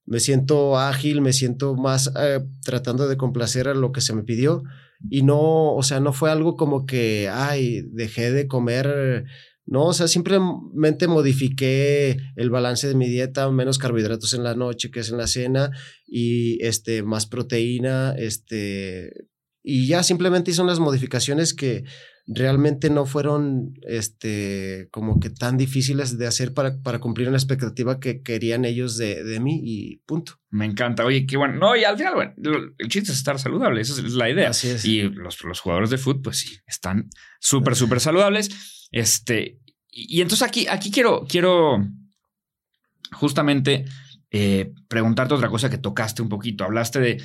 me siento ágil, me siento más eh, tratando de complacer a lo que se me pidió y no, o sea, no fue algo como que, ay, dejé de comer. No, o sea, simplemente modifiqué el balance de mi dieta, menos carbohidratos en la noche que es en la cena y este más proteína, este y ya simplemente hice unas modificaciones que realmente no fueron este, como que tan difíciles de hacer para, para cumplir una expectativa que querían ellos de, de, mí y punto. Me encanta. Oye, qué bueno. No, y al final, bueno, el chiste es estar saludable. Esa es la idea. Así es. Y los, los jugadores de fútbol, pues sí, están súper, súper saludables. Este, y, entonces aquí, aquí quiero, quiero justamente eh, preguntarte otra cosa que tocaste un poquito. Hablaste de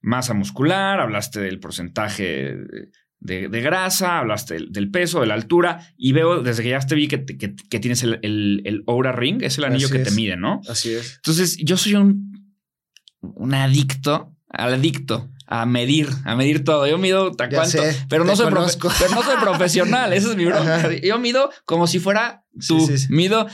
masa muscular, hablaste del porcentaje de, grasa, hablaste del, peso, de la altura, y veo desde que ya te vi que, que, tienes el, el, Oura Ring, es el anillo que te mide, ¿no? Así es. Entonces, yo soy un, un adicto, al adicto a medir, a medir todo. Yo mido cuánto, pero, no soy no soy profesional, eso es mi broma. Yo mido como si fuera tú. mido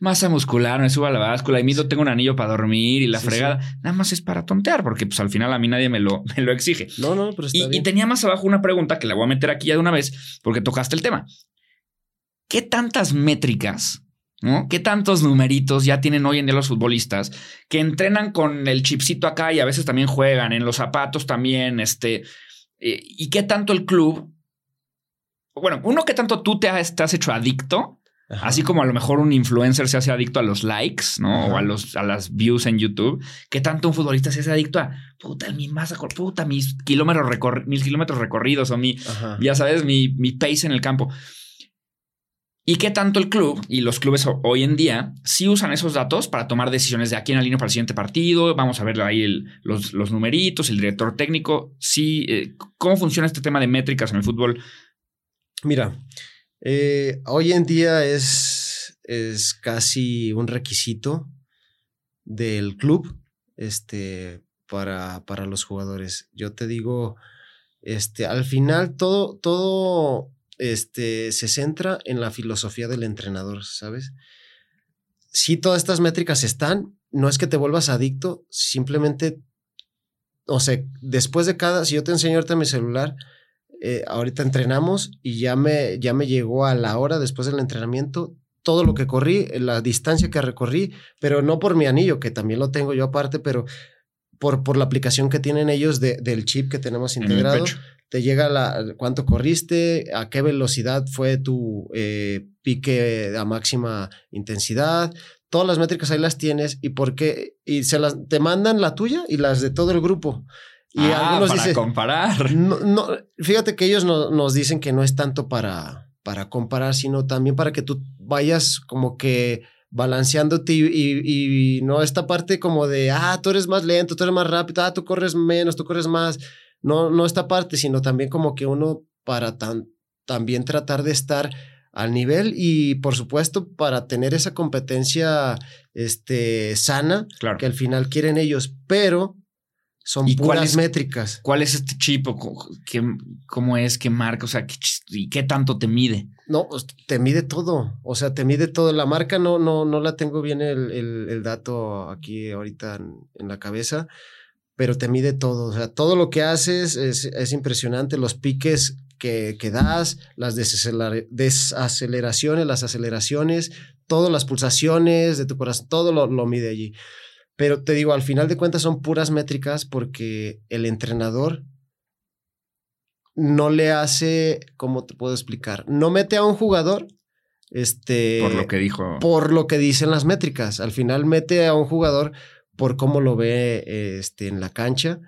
masa muscular, me subo a la báscula y mido, tengo un anillo para dormir y la fregada. Nada más es para tontear, porque pues al final a mí nadie me lo, me lo exige. No, no, pero está y, y tenía más abajo una pregunta que la voy a meter aquí ya de una vez, porque tocaste el tema. ¿Qué tantas métricas, ¿no? ¿Qué tantos numeritos ya tienen hoy en día los futbolistas que entrenan con el chipcito acá y a veces también juegan, en los zapatos también, este, eh, y qué tanto el club, bueno, uno, qué tanto tú te has, te has hecho adicto Así como a lo mejor un influencer se hace adicto a los likes, ¿no? O a, los, a las views en YouTube. ¿Qué tanto un futbolista se hace adicto a, puta, mi masa, puta, mis kilómetros, mis kilómetros recorridos o mi, ya sabes, mi, mi pace en el campo? ¿Y qué tanto el club y los clubes hoy en día sí usan esos datos para tomar decisiones de aquí en la línea para el siguiente partido? Vamos a ver ahí los, los, numeritos, el director técnico. Sí, eh, ¿cómo funciona este tema de métricas en el fútbol? Mira, eh, hoy en día es, es casi un requisito del club este, para, para los jugadores. Yo te digo, este, al final todo, todo este, se centra en la filosofía del entrenador, ¿sabes? sí, todas estas métricas están, no es que te vuelvas adicto, simplemente, o sea, después de cada, si yo te enseño ahorita mi celular, eh, ahorita entrenamos y ya me, ya me llegó a la hora después del entrenamiento todo lo que corrí, la distancia que recorrí, pero no por mi anillo, que también lo tengo yo aparte, pero por, por la aplicación que tienen ellos de, del chip que tenemos integrado. Te llega la, cuánto corriste, a qué velocidad fue tu eh, pique a máxima intensidad, todas las métricas ahí las tienes y por qué, y se las, te mandan la tuya y las de todo el grupo. Y ah, algunos para comparar. No, fíjate que ellos no, nos dicen que no es tanto para, para comparar, sino también para que tú vayas como que balanceándote y, y, y, no esta parte como de, ah, tú eres más lento, tú eres más rápido, ah, tú corres menos, tú corres más. No, no esta parte, sino también como que uno para tan, también tratar de estar al nivel y por supuesto para tener esa competencia este, sana claro. que al final quieren ellos, pero son ¿Y puras cuál es- métricas. ¿Cuál es este chip? o qué- ¿Cómo es? ¿Qué marca? O sea, ¿qué, ¿y qué tanto te mide? No, pues, te mide todo, o sea, te mide todo. La marca no, no, no la tengo bien el, el- el dato aquí ahorita en, en la cabeza, pero te mide todo. O sea, todo lo que haces es, es impresionante. Los piques que, que das, las desaceler- desaceleraciones, las aceleraciones, todas las pulsaciones de tu corazón, todo lo, lo mide allí. Pero te digo, al final de cuentas son puras métricas porque el entrenador no le hace, ¿cómo te puedo explicar? No mete a un jugador, este, Por lo que dijo. por lo que dicen las métricas. Al final mete a un jugador por cómo lo ve este, en la cancha.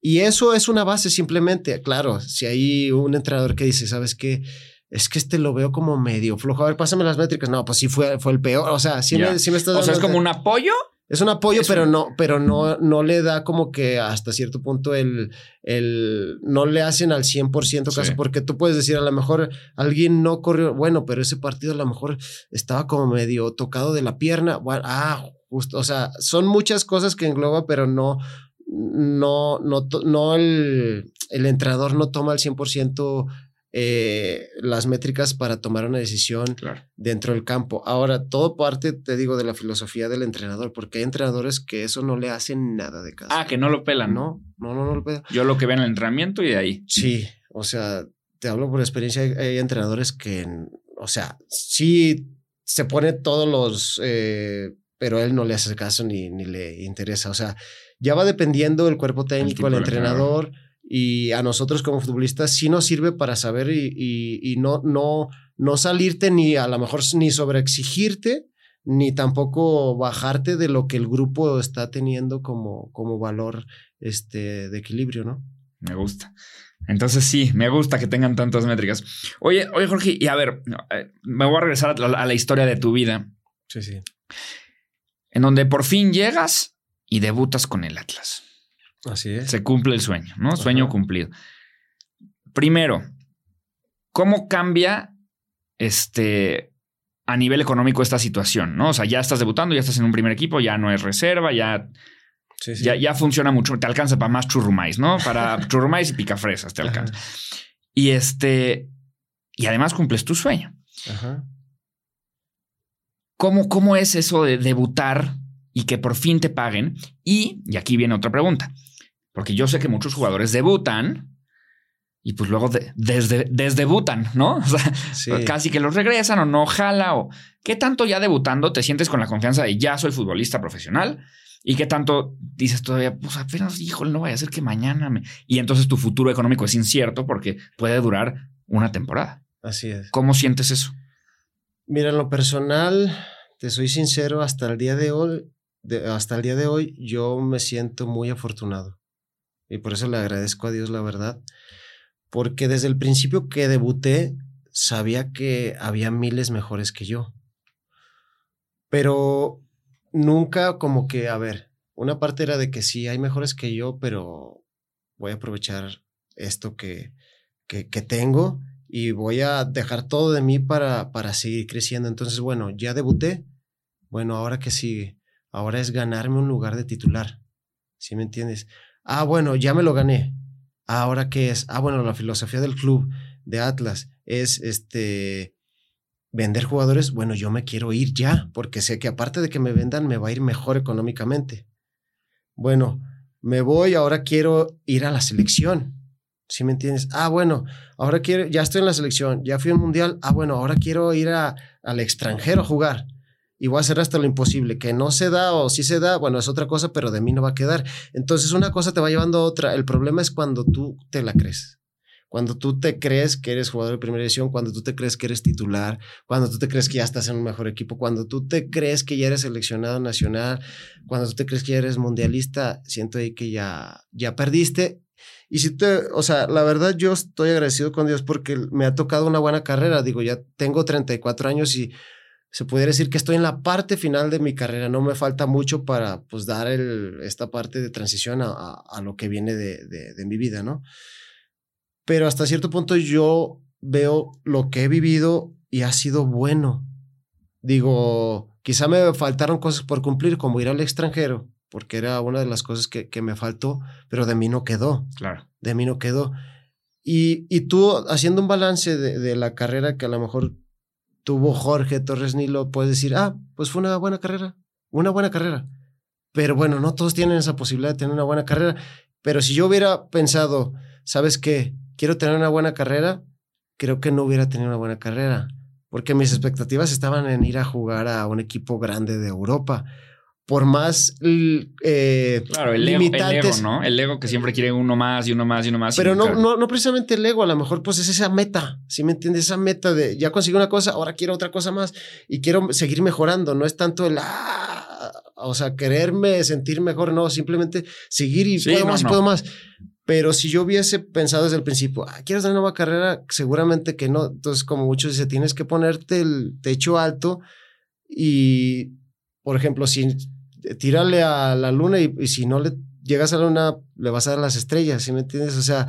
Y eso es una base simplemente. Claro, si hay un entrenador que dice, ¿sabes qué? Es que este lo veo como medio flojo. A ver, pásame las métricas. No, pues sí fue, fue el peor. O sea, sí, me, sí me estás o sea, es dando- como un apoyo. Es un apoyo, Es pero un- no, pero no, no le da como que hasta cierto punto el, el no le hacen al 100% caso, Sí. porque tú puedes decir a lo mejor alguien no corrió, bueno, pero ese partido a lo mejor estaba como medio tocado de la pierna, bueno, ah, justo, o sea, son muchas cosas que engloba, pero no, no, no, no el, el entrenador no toma al 100% eh, las métricas para tomar una decisión Claro. dentro del campo. Ahora, todo parte, te digo, de la filosofía del entrenador, porque hay entrenadores que eso no le hacen nada de caso. Ah, que no lo pelan. ¿no? no, no, no, lo veo. Yo lo que veo en el entrenamiento y de ahí. Sí, o sea, te hablo por experiencia, hay, hay entrenadores que, o sea, sí se pone todos los, eh, pero él no le hace caso ni, ni le interesa. O sea, ya va dependiendo el cuerpo técnico, el, entrenador. Y a nosotros como futbolistas sí nos sirve para saber y, y- y no, no, no salirte ni a lo mejor ni sobreexigirte, ni tampoco bajarte de lo que el grupo está teniendo como, como valor este, de equilibrio, ¿no? Me gusta. Entonces sí, me gusta que tengan tantas métricas. Oye, oye, Jorge, y a ver, eh, me voy a regresar a la, a la historia de tu vida, Sí, sí. en donde por fin llegas y debutas con el Atlas. Así es. Se cumple el sueño, ¿no? Sueño cumplido. Primero, ¿cómo cambia este a nivel económico esta situación? ¿No? O sea, ya estás debutando, ya estás en un primer equipo, ya no es reserva, ya, Sí, sí. ya, ya funciona mucho, te alcanza para más churrumais, ¿no? Para churrumais y picafresas te Ajá. alcanza. Y este, y además cumples tu sueño. Ajá. ¿Cómo, cómo es eso de debutar y que por fin te paguen? Y, y aquí viene otra pregunta, porque yo sé que muchos jugadores debutan y pues luego de- desde, desdebutan, ¿no? O sea, Sí. casi que los regresan o no jala o qué tanto ya debutando te sientes con la confianza de ya soy futbolista profesional y qué tanto dices todavía, pues apenas, híjole, no vaya a ser que mañana me... Y entonces tu futuro económico es incierto porque puede durar una temporada. Así es. ¿Cómo sientes eso? Mira, en lo personal, te soy sincero, hasta el día de hoy, de- hasta el día de hoy, yo me siento muy afortunado. Y por eso le agradezco a Dios, la verdad. Porque desde el principio que debuté, sabía que había miles mejores que yo. Pero nunca como que, a ver, una parte era de que sí, hay mejores que yo, pero voy a aprovechar esto que, que, tengo y voy a dejar todo de mí para, para seguir creciendo. Entonces, bueno, ya debuté. Bueno, ahora que sigue, ahora es ganarme un lugar de titular. ¿Sí me entiendes? Ah, bueno, ya me lo gané. Ahora qué es? Ah, bueno, la filosofía del club de Atlas es este vender jugadores, bueno, yo me quiero ir ya, porque sé que aparte de que me vendan, me va a ir mejor económicamente. Bueno, me voy, ahora quiero ir a la selección. ¿Sí me entiendes? Ah, bueno, ahora quiero, ya estoy en la selección, ya fui al mundial. Ah, bueno, ahora quiero ir a, al extranjero a jugar. Y voy a hacer hasta lo imposible. Que no se da o sí se da, bueno, es otra cosa, pero de mí no va a quedar. Entonces, una cosa te va llevando a otra. El problema es cuando tú te la crees. Cuando tú te crees que eres jugador de primera división, cuando tú te crees que eres titular, cuando tú te crees que ya estás en un mejor equipo, cuando tú te crees que ya eres seleccionado nacional, cuando tú te crees que ya eres mundialista, siento ahí que ya, ya perdiste. Y si te, o sea, la verdad yo estoy agradecido con Dios porque me ha tocado una buena carrera. Digo, ya tengo 34 años y se pudiera decir que estoy en la parte final de mi carrera. No me falta mucho para pues dar el, esta parte de transición a, a, lo que viene de, de, de mi vida, ¿no? pero hasta cierto punto yo veo lo que he vivido y ha sido bueno. Digo, quizá me faltaron cosas por cumplir, como ir al extranjero, porque era una de las cosas que, que me faltó, pero de mí no quedó. Claro. De mí no quedó. Y, y tú, haciendo un balance de, de, la carrera que a lo mejor tuvo Jorge Torres Nilo, puedes decir, ah, pues fue una buena carrera, una buena carrera. Pero bueno, no todos tienen esa posibilidad de tener una buena carrera. Pero si yo hubiera pensado, ¿sabes qué? quiero tener una buena carrera, creo que no hubiera tenido una buena carrera, porque mis expectativas estaban en ir a jugar a un equipo grande de Europa. Por más eh, claro, el ego, el ego, ¿no? El ego que siempre quiere uno más y uno más y uno más. Pero no, no, no precisamente el ego, a lo mejor pues es esa meta, ¿sí me entiendes? Esa meta de ya conseguí una cosa, ahora quiero otra cosa más y quiero seguir mejorando, no es tanto el, ah, o sea, quererme sentir mejor, no, simplemente seguir y puedo más y puedo más. Pero si yo hubiese pensado desde el principio, ah, ¿quieres una nueva carrera? Seguramente que no. Entonces, como muchos dicen, tienes que ponerte el techo alto y, por ejemplo, si tírale a la luna y, si no le llegas a la luna, le vas a dar las estrellas, ¿sí me entiendes? O sea,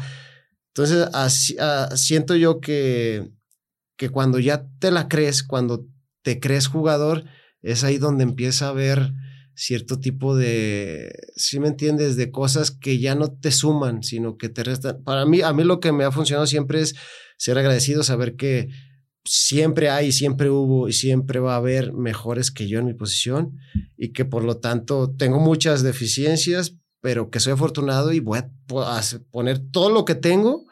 entonces ah, siento yo que, que cuando ya te la crees, cuando te crees jugador, es ahí donde empieza a ver cierto tipo de, si me entiendes, de cosas que ya no te suman, sino que te restan. Para mí, a mí lo que me ha funcionado siempre es ser agradecido, saber que siempre hay, siempre hubo y siempre va a haber mejores que yo en mi posición y que por lo tanto tengo muchas deficiencias, pero que soy afortunado y voy a poner todo lo que tengo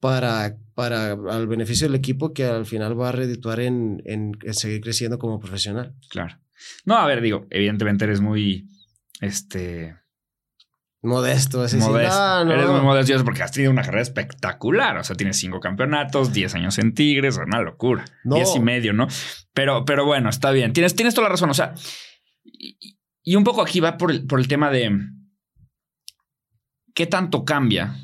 para, para al beneficio del equipo que al final va a redituar en, en seguir creciendo como profesional. Claro. No, a ver, digo, evidentemente eres muy, este... Modesto, así modesto. No, Eres muy modesto porque has tenido una carrera espectacular. O sea, tienes cinco campeonatos, diez años en Tigres, una locura. Diez y medio, ¿no? Pero, pero bueno, está bien. Tienes, tienes toda la razón. O sea, y, y un poco aquí va por el, por el tema de qué tanto cambia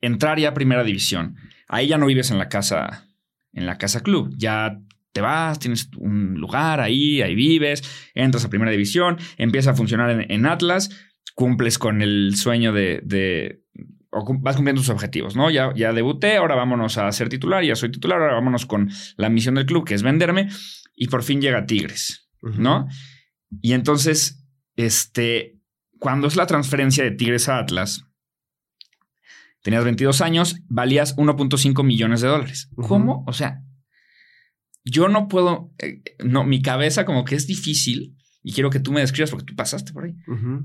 entrar ya a primera división. Ahí ya no vives en la casa, en la casa club. Ya te vas, tienes un lugar ahí, ahí vives, entras a primera división, empieza a funcionar en, Atlas, cumples con el sueño de, de o vas cumpliendo tus objetivos, ¿no? Ya, ya debuté, ahora vámonos a ser titular, ya soy titular, ahora vámonos con la misión del club, que es venderme, y por fin llega Tigres, ¿no? Y entonces, este, cuando es la transferencia de Tigres a Atlas, tenías 22 años, valías 1.5 millones de dólares. ¿Cómo? O sea, yo no puedo, eh, no, mi cabeza como que es difícil y quiero que tú me describas porque tú pasaste por ahí.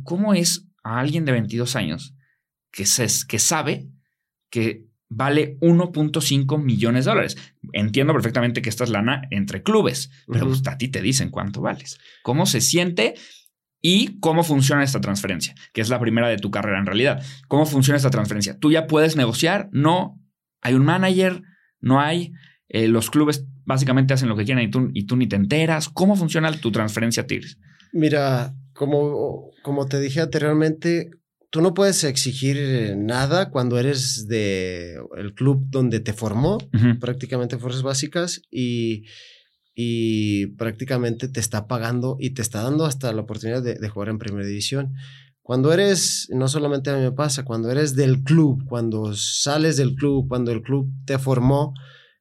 ¿Cómo es a alguien de 22 años que, se, que sabe que vale 1.5 millones de dólares? Entiendo perfectamente que esta es lana entre clubes, pero pues, a ti te dicen cuánto vales. ¿Cómo se siente? Y cómo funciona esta transferencia, que es la primera de tu carrera en realidad. ¿Cómo funciona esta transferencia? Tú ya puedes negociar, no, hay un manager, no hay, eh, los clubes básicamente hacen lo que quieren y tú, y tú ni te enteras. ¿Cómo funciona tu transferencia a Tigres? Mira, como, como te dije anteriormente, tú no puedes exigir eh, nada cuando eres de el club donde te formó, prácticamente fuerzas básicas, y, y prácticamente te está pagando y te está dando hasta la oportunidad de, de, jugar en primera división. Cuando eres, no solamente a mí me pasa, cuando eres del club, cuando sales del club, cuando el club te formó,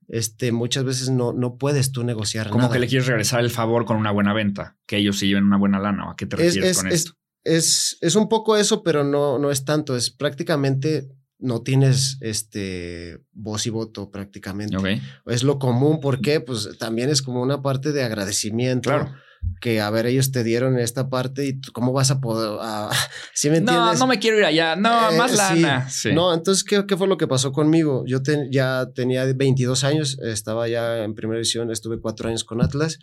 este, muchas veces no, no puedes tú negociar Como que le quieres regresar el favor con una buena venta, que ellos se lleven una buena lana. ¿A qué te refieres con es, esto? Es, es, un poco eso, pero no, no es tanto. Es prácticamente no tienes este voz y voto prácticamente. Es lo común, porque pues también es como una parte de agradecimiento. Claro. Que a ver, ellos te dieron esta parte y cómo vas a poder. ah, ¿Sí me No, entiendes? no me quiero ir allá. No, Eh, más sí. lana. Sí. No, entonces, ¿qué, qué fue lo que pasó conmigo? Yo ya tenía 22 años, estaba ya en primera división, estuve cuatro años con Atlas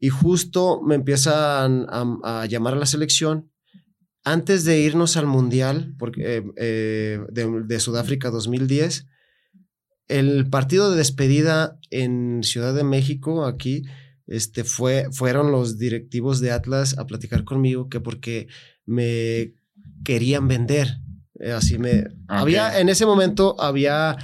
y justo me empiezan a, a llamar a la selección. Antes de irnos al Mundial porque, eh, eh, de, de Sudáfrica 2010, el partido de despedida en Ciudad de México, aquí, este, fue, fueron los directivos de Atlas a platicar conmigo que porque me querían vender. Eh, Así me. Había, en ese momento había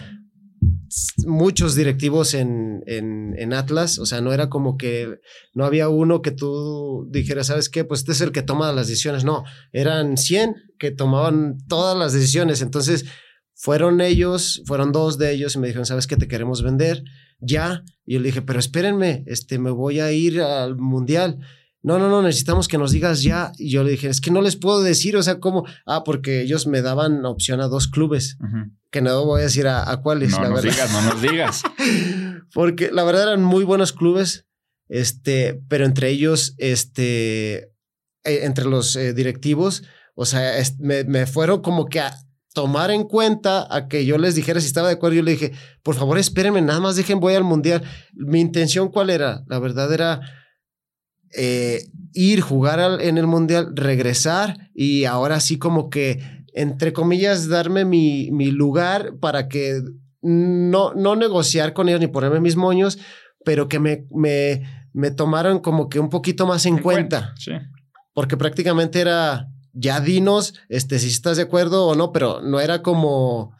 muchos directivos en, en, en Atlas, o sea, no era como que no había uno que tú dijeras, ¿sabes qué? Pues este es el que toma las decisiones. No, eran 100 que tomaban todas las decisiones. Entonces, fueron ellos, fueron dos de ellos y me dijeron, ¿sabes qué? Te queremos vender ya. Y yo le dije, pero espérenme, este, me voy a ir al mundial. No, no, no, necesitamos que nos digas ya. Y yo le dije, es que no les puedo decir, o sea, ¿cómo? Ah, porque ellos me daban opción a dos clubes, que no voy a decir a, a cuáles, No la nos verdad. digas, no nos digas. Porque la verdad eran muy buenos clubes, este, pero entre ellos, este, eh, entre los eh, directivos, o sea, me, me fueron como que a tomar en cuenta a que yo les dijera si estaba de acuerdo. Yo le dije, por favor, espérenme, nada más dejen, voy al mundial. Mi intención, ¿cuál era? La verdad era eh, ir, jugar al- en el mundial, regresar y ahora sí como que, entre comillas, darme mi, mi lugar para que no, no negociar con ellos ni ponerme mis moños, pero que me, me, me tomaran como que un poquito más en, cuenta, Sí. porque prácticamente era, ya dinos, este, si estás de acuerdo o no, pero no era como,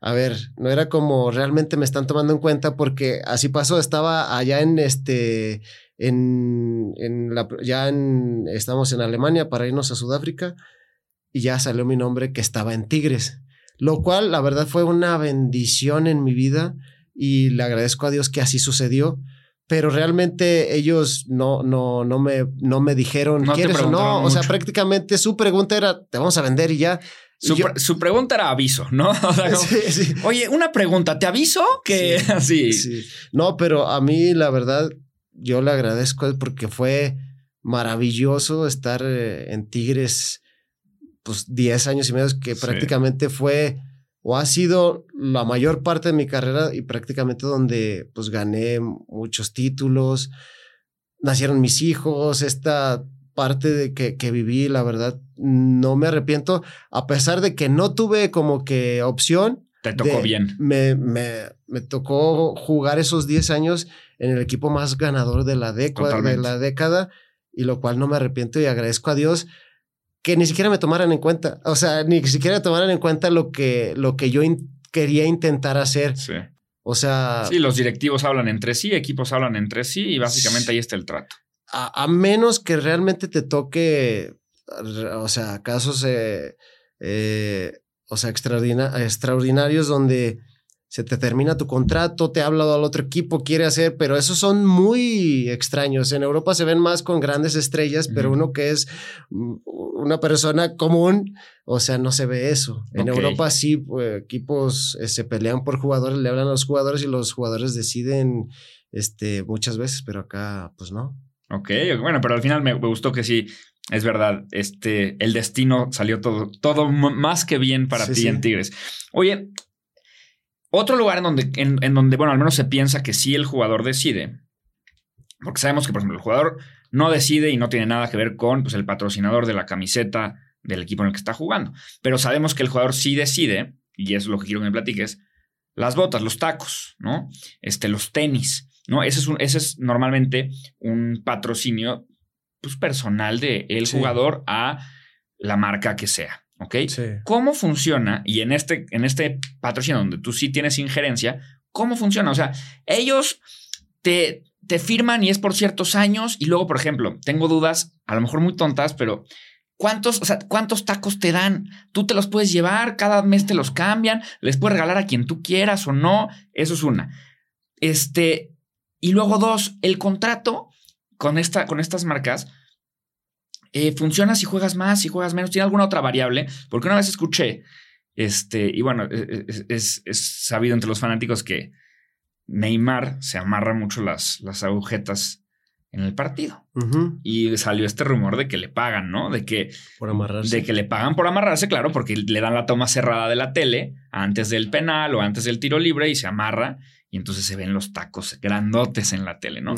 a ver, no era como realmente me están tomando en cuenta, porque así pasó, estaba allá en este, en, en la, ya en, estamos en Alemania para irnos a Sudáfrica y ya salió mi nombre que estaba en Tigres, lo cual la verdad fue una bendición en mi vida y le agradezco a Dios que así sucedió. Pero realmente ellos no, no, no, me, no me dijeron, No ¿quieres o no? O sea, prácticamente su pregunta era, te vamos a vender y ya. Su, yo- pre- su pregunta era aviso, ¿no? O sea, como, Sí, sí. Oye, una pregunta, ¿te aviso? Que Sí, así. Sí. No, pero a mí la verdad, yo le agradezco porque fue maravilloso estar eh, en Tigres, pues 10 años y medio, que prácticamente fue o ha sido la mayor parte de mi carrera y prácticamente donde pues gané muchos títulos, nacieron mis hijos, esta parte de que, que viví, la verdad, no me arrepiento, a pesar de que no tuve como que opción, Te tocó de- bien. Me, me, me tocó jugar esos 10 años en el equipo más ganador de la, década, de la década, y lo cual no me arrepiento y agradezco a Dios que ni siquiera me tomaran en cuenta. O sea, ni siquiera tomaran en cuenta lo que, lo que yo in- quería intentar hacer. Sí. O sea, Sí, los directivos hablan entre sí, equipos hablan entre sí y básicamente ahí está el trato. a, a menos que realmente te toque, o sea, casos, eh, eh, o sea, extraordina- extraordinarios donde se te termina tu contrato, te habla al otro equipo, quiere hacer, pero esos son muy extraños. En Europa se ven más con grandes estrellas, pero uno que es una persona común, o sea, no se ve eso. En. Europa sí, pues, equipos eh, se pelean por jugadores, le hablan a los jugadores y los jugadores deciden este, muchas veces, pero acá, pues no. Ok, bueno, pero al final me, me gustó que sí, es verdad, este, el destino salió todo, todo más que bien para Sí, ti sí. en Tigres. Oye, otro lugar en donde, en, en donde, bueno, al menos se piensa que sí el jugador decide, porque sabemos que, por ejemplo, el jugador no decide y no tiene nada que ver con pues, el patrocinador de la camiseta del equipo en el que está jugando, pero sabemos que el jugador sí decide, y eso es lo que quiero que me platiques, las botas, los tacos, ¿no? Este, los tenis, ¿no? Ese es, un, ese es normalmente un patrocinio pues, personal de el Sí. jugador a la marca que sea, ¿ok? Sí. ¿Cómo funciona? Y en este, en este patrocinio donde tú sí tienes injerencia, ¿cómo funciona? O sea, ellos te, te firman y es por ciertos años y luego, por ejemplo, tengo dudas, a lo mejor muy tontas, pero ¿cuántos, o sea, cuántos tacos te dan? Tú te los puedes llevar, cada mes te los cambian, les puedes regalar a quien tú quieras o no. Eso es una. Este, y luego dos, el contrato con, esta, con estas marcas eh, funciona si juegas más, si juegas menos. ¿Tiene alguna otra variable? Porque una vez escuché Este, y bueno, e, e, es, es, sabido entre los fanáticos que Neymar se amarra mucho las, las agujetas en el partido. Y salió este rumor de que le pagan, ¿no? De que. Por amarrarse. De que le pagan por amarrarse, claro, porque le dan la toma cerrada de la tele antes del penal o antes del tiro libre y se amarra. Y entonces se ven los tacos grandotes en la tele, ¿no?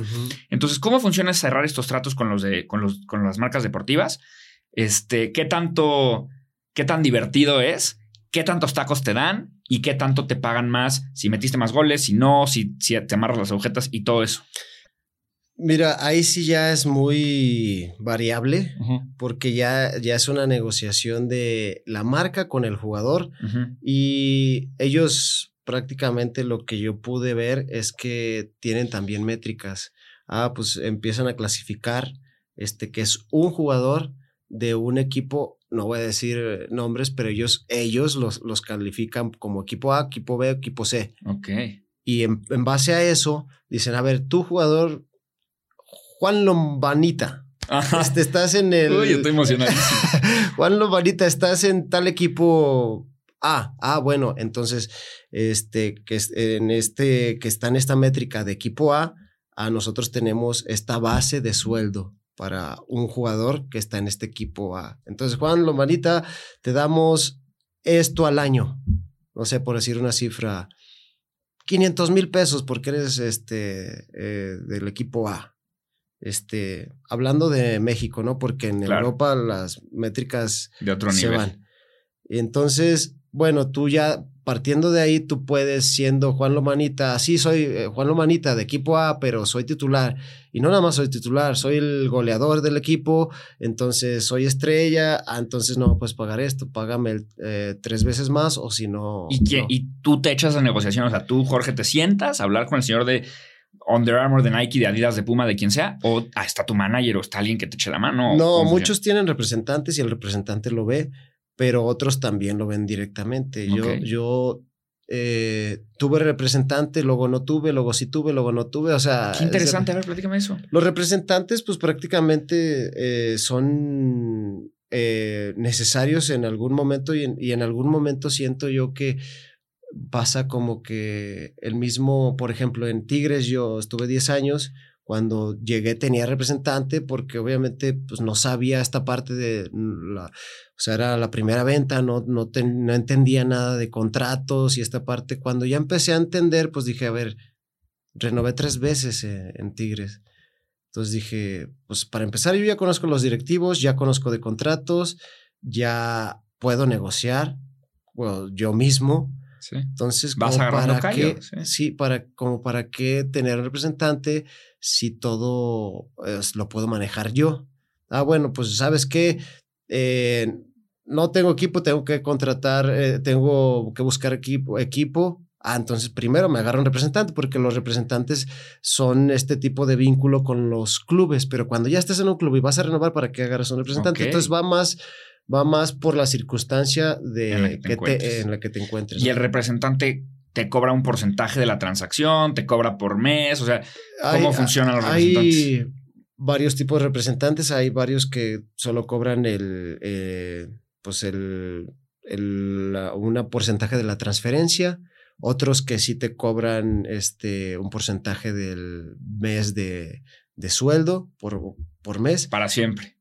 Entonces, ¿cómo funciona cerrar estos tratos con los de, con los, con las marcas deportivas? Este, ¿qué tanto, qué tan divertido es? ¿Qué tantos tacos te dan? ¿Y qué tanto te pagan más? Si metiste más goles, si no, si, si te amarras las agujetas y todo eso. Mira, ahí sí ya es muy variable porque ya, ya es una negociación de la marca con el jugador y ellos prácticamente lo que yo pude ver es que tienen también métricas. Ah, pues empiezan a clasificar este que es un jugador de un equipo, no voy a decir nombres, pero ellos, ellos los, los califican como equipo A, equipo B, equipo C. Ok. Y en, en base a eso, dicen, a ver, tu jugador Juan Lombanita. Este, estás en el. Uy, estoy emocionadísimo. Juan Lombanita, estás en tal equipo Ah, ah, bueno, entonces, este, que en este, que está en esta métrica de equipo A, a nosotros tenemos esta base de sueldo para un jugador que está en este equipo A. Entonces, Juan Lombanita, te damos esto al año. No sé, por decir una cifra, 500 mil pesos porque eres este, eh, del equipo A este, hablando de México, ¿no? Porque en Europa las métricas de otro se nivel. van. Entonces, bueno, tú ya partiendo de ahí, tú puedes siendo Juan Lomanita, sí, soy eh, Juan Lomanita de equipo A, pero soy titular. Y no nada más soy titular, soy el goleador del equipo, entonces soy estrella, ah, entonces no puedes pagar esto, págame eh, tres veces más o si no ¿Y, y tú te echas a negociación, o sea, tú, Jorge, te sientas a hablar con el señor de Under Armour, de Nike, de Adidas, de Puma, de quien sea, o ah, está tu manager o está alguien que te eche la mano. No, muchos tienen representantes y el representante lo ve, pero otros también lo ven directamente. Yo, yo eh, tuve representante, luego no tuve, luego sí tuve, luego no tuve. O sea. Qué interesante, a ver, platícame eso. Los representantes, pues prácticamente eh, son eh, necesarios en algún momento y y en algún momento siento yo que pasa como que el mismo, por ejemplo, en Tigres yo estuve 10 años, cuando llegué tenía representante porque obviamente pues no sabía esta parte de la, o sea, era la primera venta, no, no, no entendía nada de contratos y esta parte. Cuando ya empecé a entender, pues dije, a ver, renové tres veces en, en Tigres. Entonces dije, pues para empezar yo ya conozco los directivos, ya conozco de contratos, ya puedo negociar bueno, yo mismo entonces, vas agarrando para qué, ¿sí? para como para qué tener un representante si todo pues, lo puedo manejar yo. Ah, bueno, pues sabes qué, eh, no tengo equipo, tengo que contratar, eh, tengo que buscar equipo, equipo. Ah, entonces primero me agarro un representante porque los representantes son este tipo de vínculo con los clubes, pero cuando ya estás en un club y vas a renovar, ¿para qué agarras un representante? Entonces va más va más por la circunstancia de en, la que te, encuentres. Y el representante te cobra un porcentaje de la transacción, te cobra por mes, o sea, ¿cómo funcionan los representantes? Hay varios tipos de representantes, hay varios que solo cobran el, eh, pues el, el una porcentaje de la transferencia, otros que sí te cobran este, un porcentaje del mes de, de sueldo por, por mes. Para siempre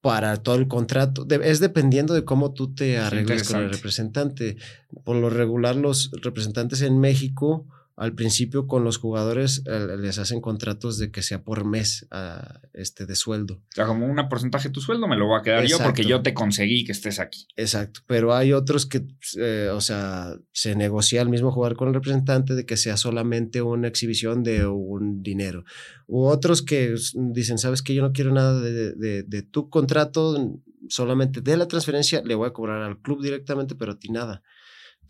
para todo el contrato. es dependiendo de cómo tú te arregles con el representante. Por lo regular, los representantes en México al principio con los jugadores eh, les hacen contratos de que sea por mes uh, este, de sueldo. O sea, como un porcentaje de tu sueldo me lo voy a quedar yo porque yo te conseguí que estés aquí. Exacto, pero hay otros que, eh, o sea, se negocia el mismo jugador con el representante de que sea solamente una exhibición de un dinero. U otros que dicen, sabes que yo no quiero nada de, de, de tu contrato, solamente de la transferencia le voy a cobrar al club directamente, pero a ti nada.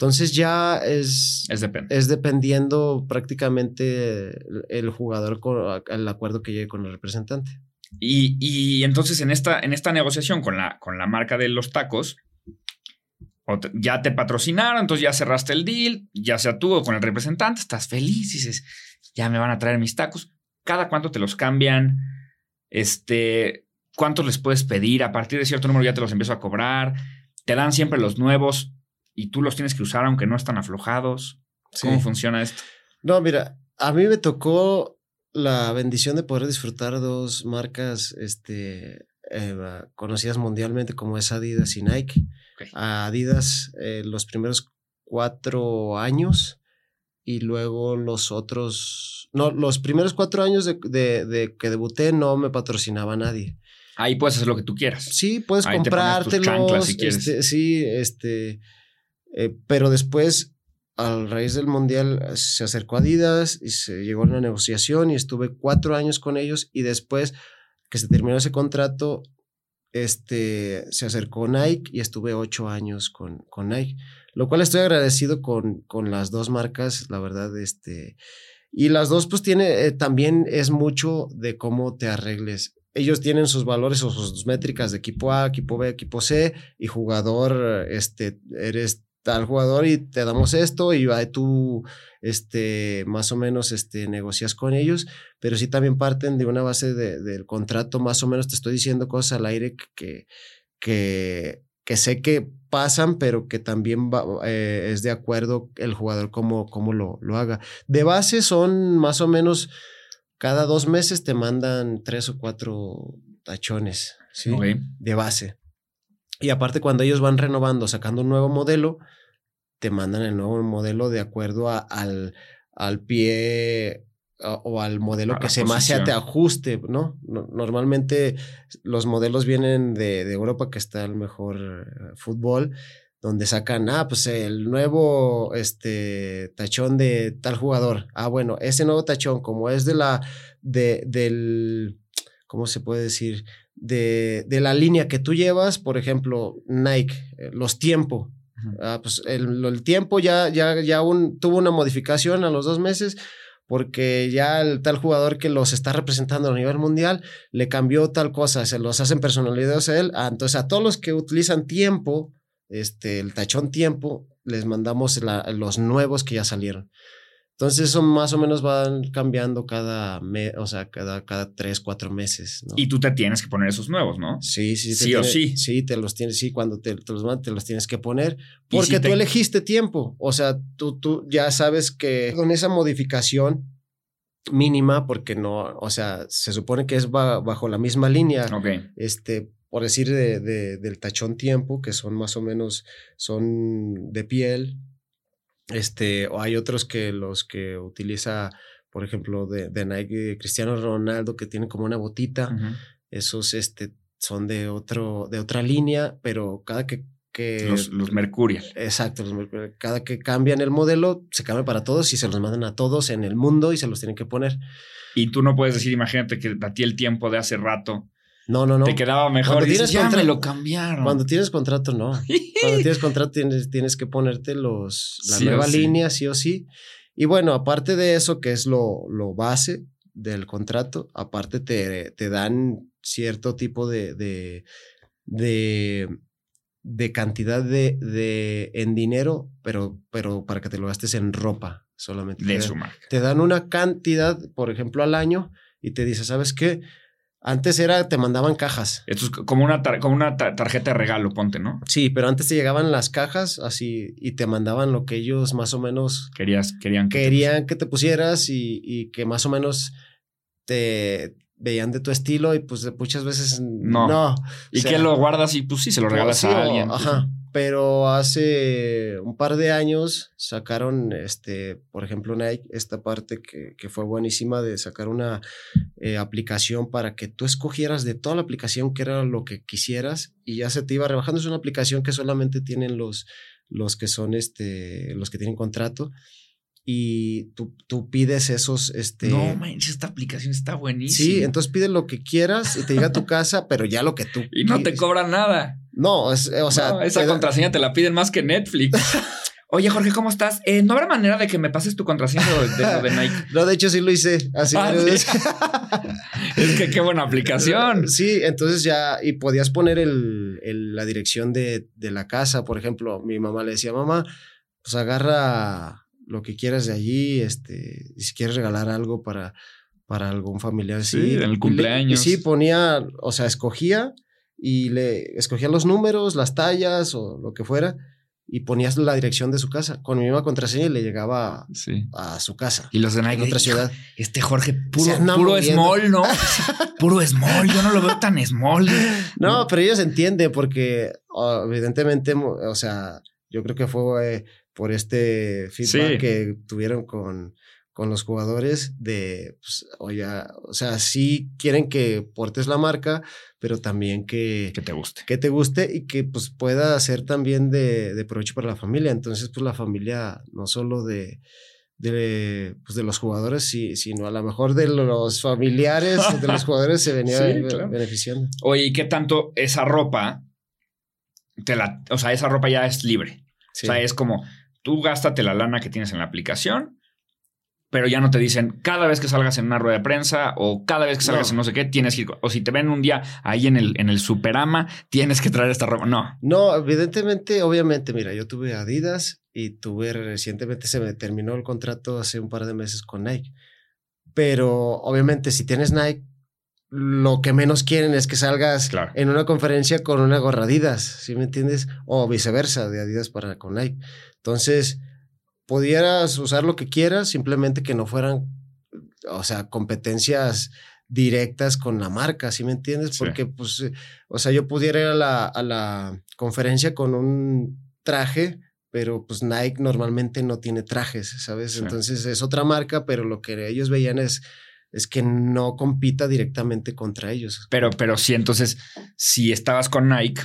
Entonces ya es, es, dependiendo prácticamente el jugador con el acuerdo que llegue con el representante. Y, entonces en esta, en esta negociación con la, con la marca de los tacos, ya te patrocinaron, entonces ya cerraste el deal, ya sea tú o con el representante, estás feliz, dices, ya me van a traer mis tacos. ¿Cada cuánto te los cambian? Este, ¿Cuántos les puedes pedir? A partir de cierto número ya te los empiezo a cobrar. Te dan siempre los nuevos y tú los tienes que usar aunque no están aflojados. ¿Cómo Sí. funciona esto? No, mira, a mí me tocó la bendición de poder disfrutar dos marcas este, eh, conocidas mundialmente como es Adidas y Nike. A Adidas eh, los primeros cuatro años y luego los otros, no, los primeros cuatro años de, de- de que debuté no me patrocinaba nadie. Ahí puedes hacer lo que tú quieras. Sí, puedes Ahí te pones tus comprártelos. si quieres. este, sí, este. Eh, pero después, a raíz del mundial, eh, se acercó Adidas y se llegó a una negociación y estuve cuatro años con ellos. Y después que se terminó ese contrato, este, se acercó Nike y estuve ocho años con, con Nike. Lo cual estoy agradecido con, con las dos marcas, la verdad, este. Y las dos, pues tiene, eh, también es mucho de cómo te arregles. Ellos tienen sus valores o sus métricas de equipo A, equipo B, equipo C, y jugador, este, eres tal jugador y te damos esto, y tú, este, más o menos, este, negocias con ellos, pero sí también parten de una base de- del contrato, más o menos te estoy diciendo cosas al aire que, que, que sé que pasan, pero que también va, eh, es de acuerdo el jugador cómo, cómo lo, lo haga. De base son más o menos cada dos meses te mandan tres o cuatro tachones, ¿sí? De base. Y aparte cuando ellos van renovando, sacando un nuevo modelo, te mandan el nuevo modelo de acuerdo a- al, al pie o al modelo que se más se te ajuste, ¿no? No- Normalmente los modelos vienen de, de Europa, que está el mejor eh, fútbol, donde sacan, ah, pues el nuevo este, tachón de tal jugador. Ah, bueno, ese nuevo tachón, como es de la, de, del, ¿cómo se puede decir? De, de la línea que tú llevas, por ejemplo, Nike, eh, los tiempos. Ah, pues el, el tiempo ya, ya, ya un, tuvo una modificación a los dos meses porque ya el tal jugador que los está representando a nivel mundial le cambió tal cosa, se los hacen personalidades a él. Ah, entonces a todos los que utilizan tiempo, este, el tachón tiempo, les mandamos la- los nuevos que ya salieron. Entonces eso más o menos van cambiando cada mes, o sea, cada, cada tres, cuatro meses. ¿no? Y tú te tienes que poner esos nuevos, ¿no? Sí, sí, Sí o tiene- sí. Sí, te los tienes, sí, cuando te, te los mandan, te los tienes que poner. Porque si tú te- elegiste tiempo. O sea, tú, tú ya sabes que con esa modificación mínima, porque no, o sea, se supone que es ba- bajo la misma línea, Ok. este, por decir, de, de- del tachón tiempo, que son más o menos, son de piel. Este, o hay otros que los que utiliza, por ejemplo, de, de Nike, Cristiano Ronaldo, que tienen como una botita esos este, son de, otro, de otra línea, pero cada que... que Los, los Mercurial. Exacto, los Mercury, cada que cambian el modelo, se cambia para todos y se los mandan a todos en el mundo y se los tienen que poner. Y tú no puedes decir, imagínate que a ti el tiempo de hace rato No, no, no. te quedaba mejor. Cuando y dices, tienes ya me lo cambiaron. Cuando tienes contrato, no. Cuando tienes contrato, tienes, tienes que ponerte los, la Sí nueva sí. línea, sí o sí. Y bueno, aparte de eso, que es lo, lo base del contrato, aparte te, te dan cierto tipo de, de, de, de cantidad de, de en dinero, pero, pero para que te lo gastes en ropa solamente. de Te su marca. te dan una cantidad, por ejemplo, al año y te dice, ¿sabes qué? Antes era, te mandaban cajas. Esto es como una, tar- como una ta- tarjeta de regalo, ponte, ¿no? Sí, pero antes te llegaban las cajas así y te mandaban lo que ellos más o menos Querías, querían que te querían que te pusieras y, y que más o menos te veían de tu estilo y pues muchas veces No. no. ¿Y O sea, que lo guardas y pues sí, se lo regalas sí, a alguien. pues, Ajá. Pero hace un par de años sacaron, este, por ejemplo, Nike, esta parte que, que fue buenísima de sacar una eh, aplicación para que tú escogieras de toda la aplicación que era lo que quisieras y ya se te iba rebajando. Es una aplicación que solamente tienen los, los que son, este, los que tienen contrato y tú, tú pides esos, este... No manches, esta aplicación está buenísima. Sí, entonces pides lo que quieras y te llega a tu casa, pero ya lo que tú Y no te cobran nada. No, es, o sea, No, esa te contraseña te la piden más que Netflix. Oye, Jorge, ¿cómo estás? Eh, ¿No habrá manera de que me pases tu contraseña de, de de Nike? No, de hecho sí lo hice. Así Ah. Es que qué buena aplicación. Sí, entonces ya, y podías poner el, el- la dirección de, de la casa. Por ejemplo, mi mamá le decía, mamá, pues agarra lo que quieras de allí, este, y si quieres regalar algo para, para algún familiar. Sí, Sí, en el Y cumpleaños. Y sí, ponía, o sea, escogía y le escogía los números, las tallas o lo que fuera. y ponías la dirección de su casa con mi misma contraseña y le llegaba a su casa. Y los de Nike. En otra ciudad. Este Jorge, puro, puro small, ¿no? puro small. Yo no lo veo tan small. No, pero ellos entienden porque evidentemente, o sea, yo creo que fue eh, por este feedback que tuvieron con, con los jugadores de, pues, oye, o sea, sí quieren que portes la marca, pero también que... Que te guste. Que te guste y que pues pueda ser también de, de provecho para la familia. Entonces, pues la familia, no solo de, de, pues, de los jugadores, sí, sino a lo mejor de los familiares de los jugadores se venía beneficiando. Oye, ¿y qué tanto esa ropa, te la, o sea, esa ropa ya es libre? O sea, es como, tú gástate la lana que tienes en la aplicación pero ya no te dicen cada vez que salgas en una rueda de prensa o cada vez que salgas en no sé qué, tienes que ir. O si te ven un día ahí en el, en el Superama, tienes que traer esta ropa. No. No, evidentemente, obviamente, mira, yo tuve Adidas y tuve recientemente, se me terminó el contrato hace un par de meses con Nike. Pero obviamente, si tienes Nike, lo que menos quieren es que salgas en una conferencia con una gorra Adidas, ¿sí me entiendes? O viceversa, de Adidas para con Nike. Entonces, pudieras usar lo que quieras, simplemente que no fueran, o sea, competencias directas con la marca, ¿sí me entiendes? Porque, pues, eh, o sea, yo pudiera ir a la, a la conferencia con un traje, pero pues Nike normalmente no tiene trajes, ¿sabes? Entonces es otra marca, pero lo que ellos veían es, es que no compita directamente contra ellos. Pero, pero sí, entonces, si estabas con Nike,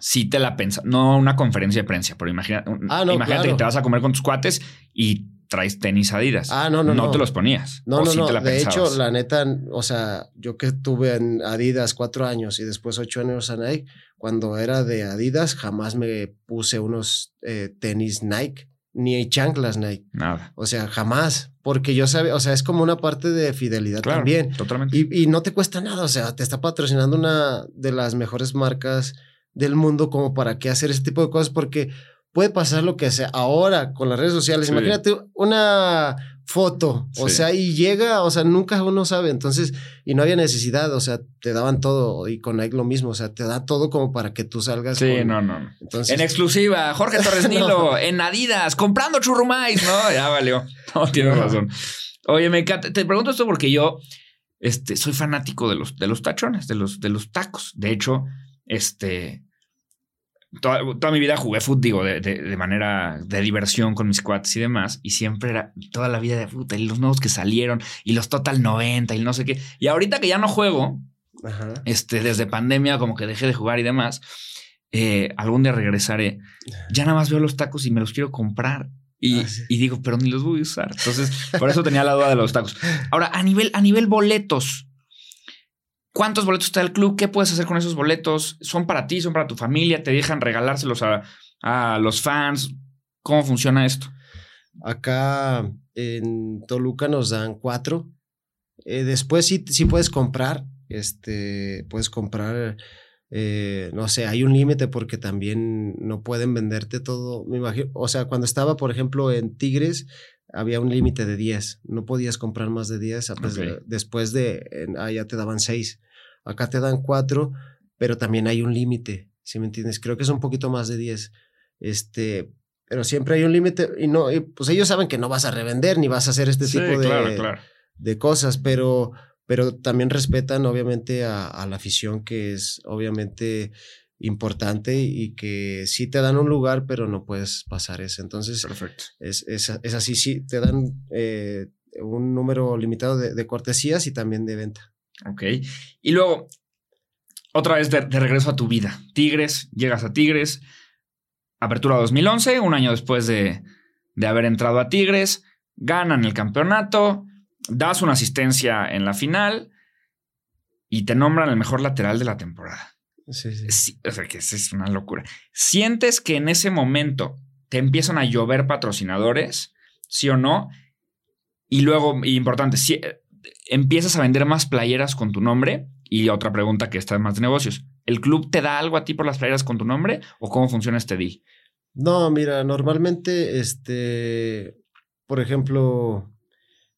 si te la pensas, no una conferencia de prensa, pero imagina, ah, imagínate que te vas a comer con tus cuates y traes tenis Adidas. Ah, no, no. No, te los ponías. No, no, no. de hecho, la neta, o sea, yo que tuve en Adidas cuatro años y después ocho años en Nike, cuando era de Adidas, jamás me puse unos eh, tenis Nike ni chanclas Nike. Nada. O sea, jamás. Porque yo sabía, o sea, es como una parte de fidelidad también. Totalmente. Y, y, no te cuesta nada. O sea, te está patrocinando una de las mejores marcas del mundo como para qué hacer ese tipo de cosas, porque puede pasar lo que sea ahora con las redes sociales. Imagínate una foto, o sea, y llega, o sea, nunca uno sabe, entonces, y no había necesidad, o sea, te daban todo, y con Nike lo mismo, o sea, te da todo como para que tú salgas. Sí, no, no. Entonces... En exclusiva, Jorge Torres Nilo, en Adidas, comprando churrumais, ¿no? Ya valió. No, tienes razón. Oye, me encanta, te pregunto esto porque yo, este, soy fanático de los, de los tachones, de los, de los tacos. De hecho, este, toda, mi vida jugué fútbol, digo, de, manera de diversión con mis cuates y demás. Y siempre era toda la vida de fútbol y los nuevos que salieron y los Total 90 y no sé qué. Y ahorita que ya no juego, este, desde pandemia, como que dejé de jugar y demás, eh, algún día regresaré. Ya nada más veo los tacos y me los quiero comprar. Y, ah, y, digo, pero ni los voy a usar. Entonces, por eso tenía la duda de los tacos. Ahora, a nivel, a nivel boletos, ¿Cuántos boletos está el club? ¿Qué puedes hacer con esos boletos? ¿Son para ti? ¿Son para tu familia? ¿Te dejan regalárselos a, los fans? ¿Cómo funciona esto? Acá en Toluca nos dan cuatro. Eh, después sí, sí puedes comprar. Este, puedes comprar. Eh, no sé, hay un límite porque también no pueden venderte todo. Me imagino, o sea, cuando estaba, por ejemplo, en Tigres, había un límite de 10. No podías comprar más de 10. Después de, allá te daban 6. Acá te dan cuatro, pero también hay un límite, ¿sí me entiendes? Creo que es un poquito más de 10. Este, pero siempre hay un límite y no, pues ellos saben que no vas a revender ni vas a hacer este tipo de, de cosas, pero, pero también respetan obviamente a, la afición que es obviamente importante y que sí te dan un lugar, pero no puedes pasar eso. Entonces, Perfecto. Es, es, así, sí, te dan eh, un número limitado de, de, cortesías y también de venta. Ok. Y luego, otra vez de, regreso a tu vida. Tigres, llegas a Tigres. Apertura 2011, un año después de, de haber entrado a Tigres. Ganan el campeonato. Das una asistencia en la final. Y te nombran el mejor lateral de la temporada. Sí, sí. o sea, que es una locura. ¿Sientes que en ese momento te empiezan a llover patrocinadores? ¿Sí o no? Y luego, importante, si, empiezas a vender más playeras con tu nombre. Y otra pregunta que está más de negocios. ¿El club te da algo a ti por las playeras con tu nombre o cómo funciona este deal? No, mira, normalmente, este, por ejemplo,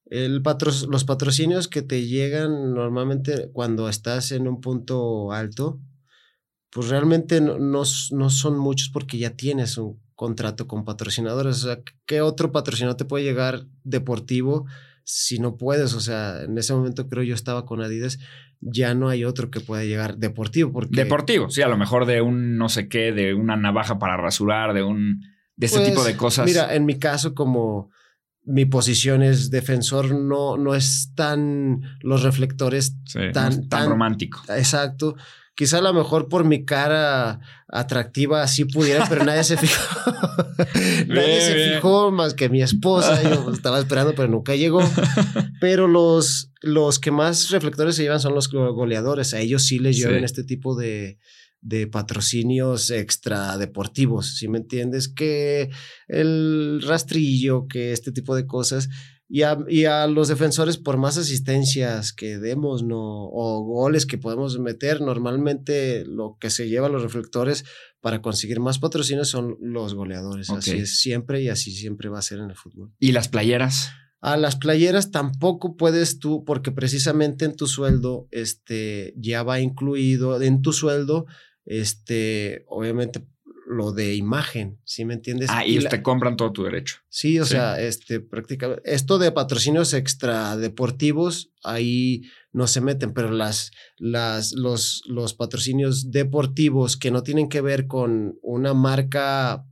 el los patrocinios que te llegan normalmente cuando estás en un punto alto, pues realmente no, no, no son muchos porque ya tienes un contrato con patrocinadores. O sea, ¿qué otro patrocinador te puede llegar deportivo si no puedes? O sea, en ese momento creo yo estaba con Adidas, ya no hay otro que pueda llegar deportivo. Porque, Deportivo, sí, a lo mejor de un no sé qué, de una navaja para rasurar, de un de este tipo de Pues, cosas. Mira, en mi caso, como mi posición es defensor, no, no es tan los reflectores Sí, no tan- es tan, tan- romántico. exacto. Quizá a lo mejor por mi cara atractiva así pudiera, pero nadie se fijó. nadie Bien, se bien. fijó más que mi esposa. Yo estaba esperando, pero nunca llegó. Pero los, los que más reflectores se llevan son los go- goleadores. A ellos sí les Sí. llevan este tipo de, de patrocinios extra deportivos, ¿sí me entiendes? Que el rastrillo, que este tipo de cosas. Y a, y a los defensores, por más asistencias que demos, ¿no? O goles que podemos meter, normalmente lo que se lleva a los reflectores para conseguir más patrocinios son los goleadores. Así es siempre y así siempre va a ser en el fútbol. ¿Y las playeras? A las playeras tampoco puedes tú, porque precisamente en tu sueldo, este, ya va incluido en tu sueldo, este, obviamente lo de imagen, ¿sí me entiendes? Ah, Y y la- te compran todo tu derecho. Sí, o Sí. sea, este, prácticamente, esto de patrocinios extra deportivos, ahí no se meten, pero las, las, los, los patrocinios deportivos que no tienen que ver con una marca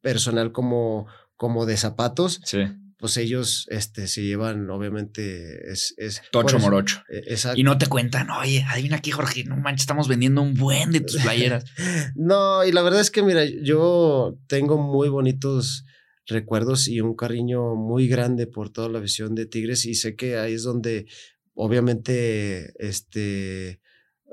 personal como, como de zapatos, Sí. Pues ellos, este, se llevan, obviamente, es, es Tocho eso- morocho. Exacto. Y no te cuentan, oye, adivina aquí, Jorge, no manches, estamos vendiendo un buen de tus playeras. No, y la verdad es que, mira, yo tengo muy bonitos recuerdos y un cariño muy grande por toda la visión de Tigres y sé que ahí es donde obviamente este,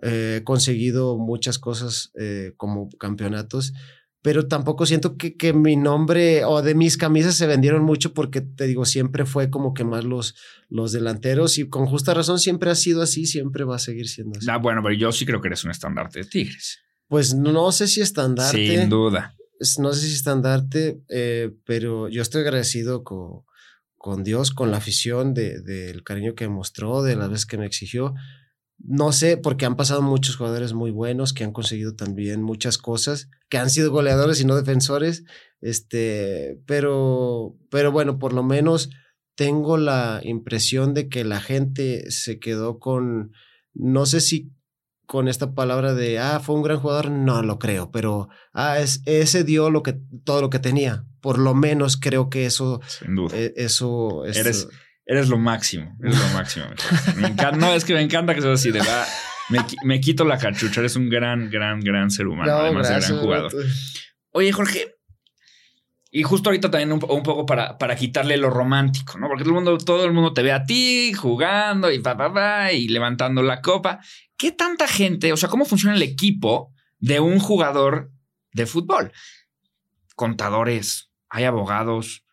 eh, he conseguido muchas cosas eh, como campeonatos, pero tampoco siento que, que mi nombre o de mis camisas se vendieron mucho porque te digo, siempre fue como que más los, los delanteros y con justa razón siempre ha sido así, siempre va a seguir siendo así. Ah, bueno, pero yo sí creo que eres un estandarte de Tigres. Pues no sé si estandarte. Sin duda. no sé si estandarte, eh, pero yo estoy agradecido con, con Dios, con la afición, de- del cariño que mostró, de las veces que me exigió. No sé, porque han pasado muchos jugadores muy buenos que han conseguido también muchas cosas, que han sido goleadores y no defensores. Este, pero, pero bueno, por lo menos tengo la impresión de que la gente se quedó con, no sé si con esta palabra de, ah, fue un gran jugador, no lo creo, pero ah, es, ese dio lo que, todo lo que tenía. Por lo menos creo que eso, Sin duda. eh, eso, eso- Eres- Eres lo máximo. Eres lo máximo. Me encanta. No, es que me encanta que seas así de verdad. Me, me quito la cachucha. Eres un gran, gran, gran ser humano. No, además de gracias, gran jugador. Oye, Jorge. Y justo ahorita también un, un poco para, para quitarle lo romántico, ¿no? Porque todo el, mundo, todo el mundo te ve a ti jugando y pa, pa, pa, y levantando la copa. ¿Qué tanta gente, o sea, cómo funciona el equipo de un jugador de fútbol? Contadores, hay abogados,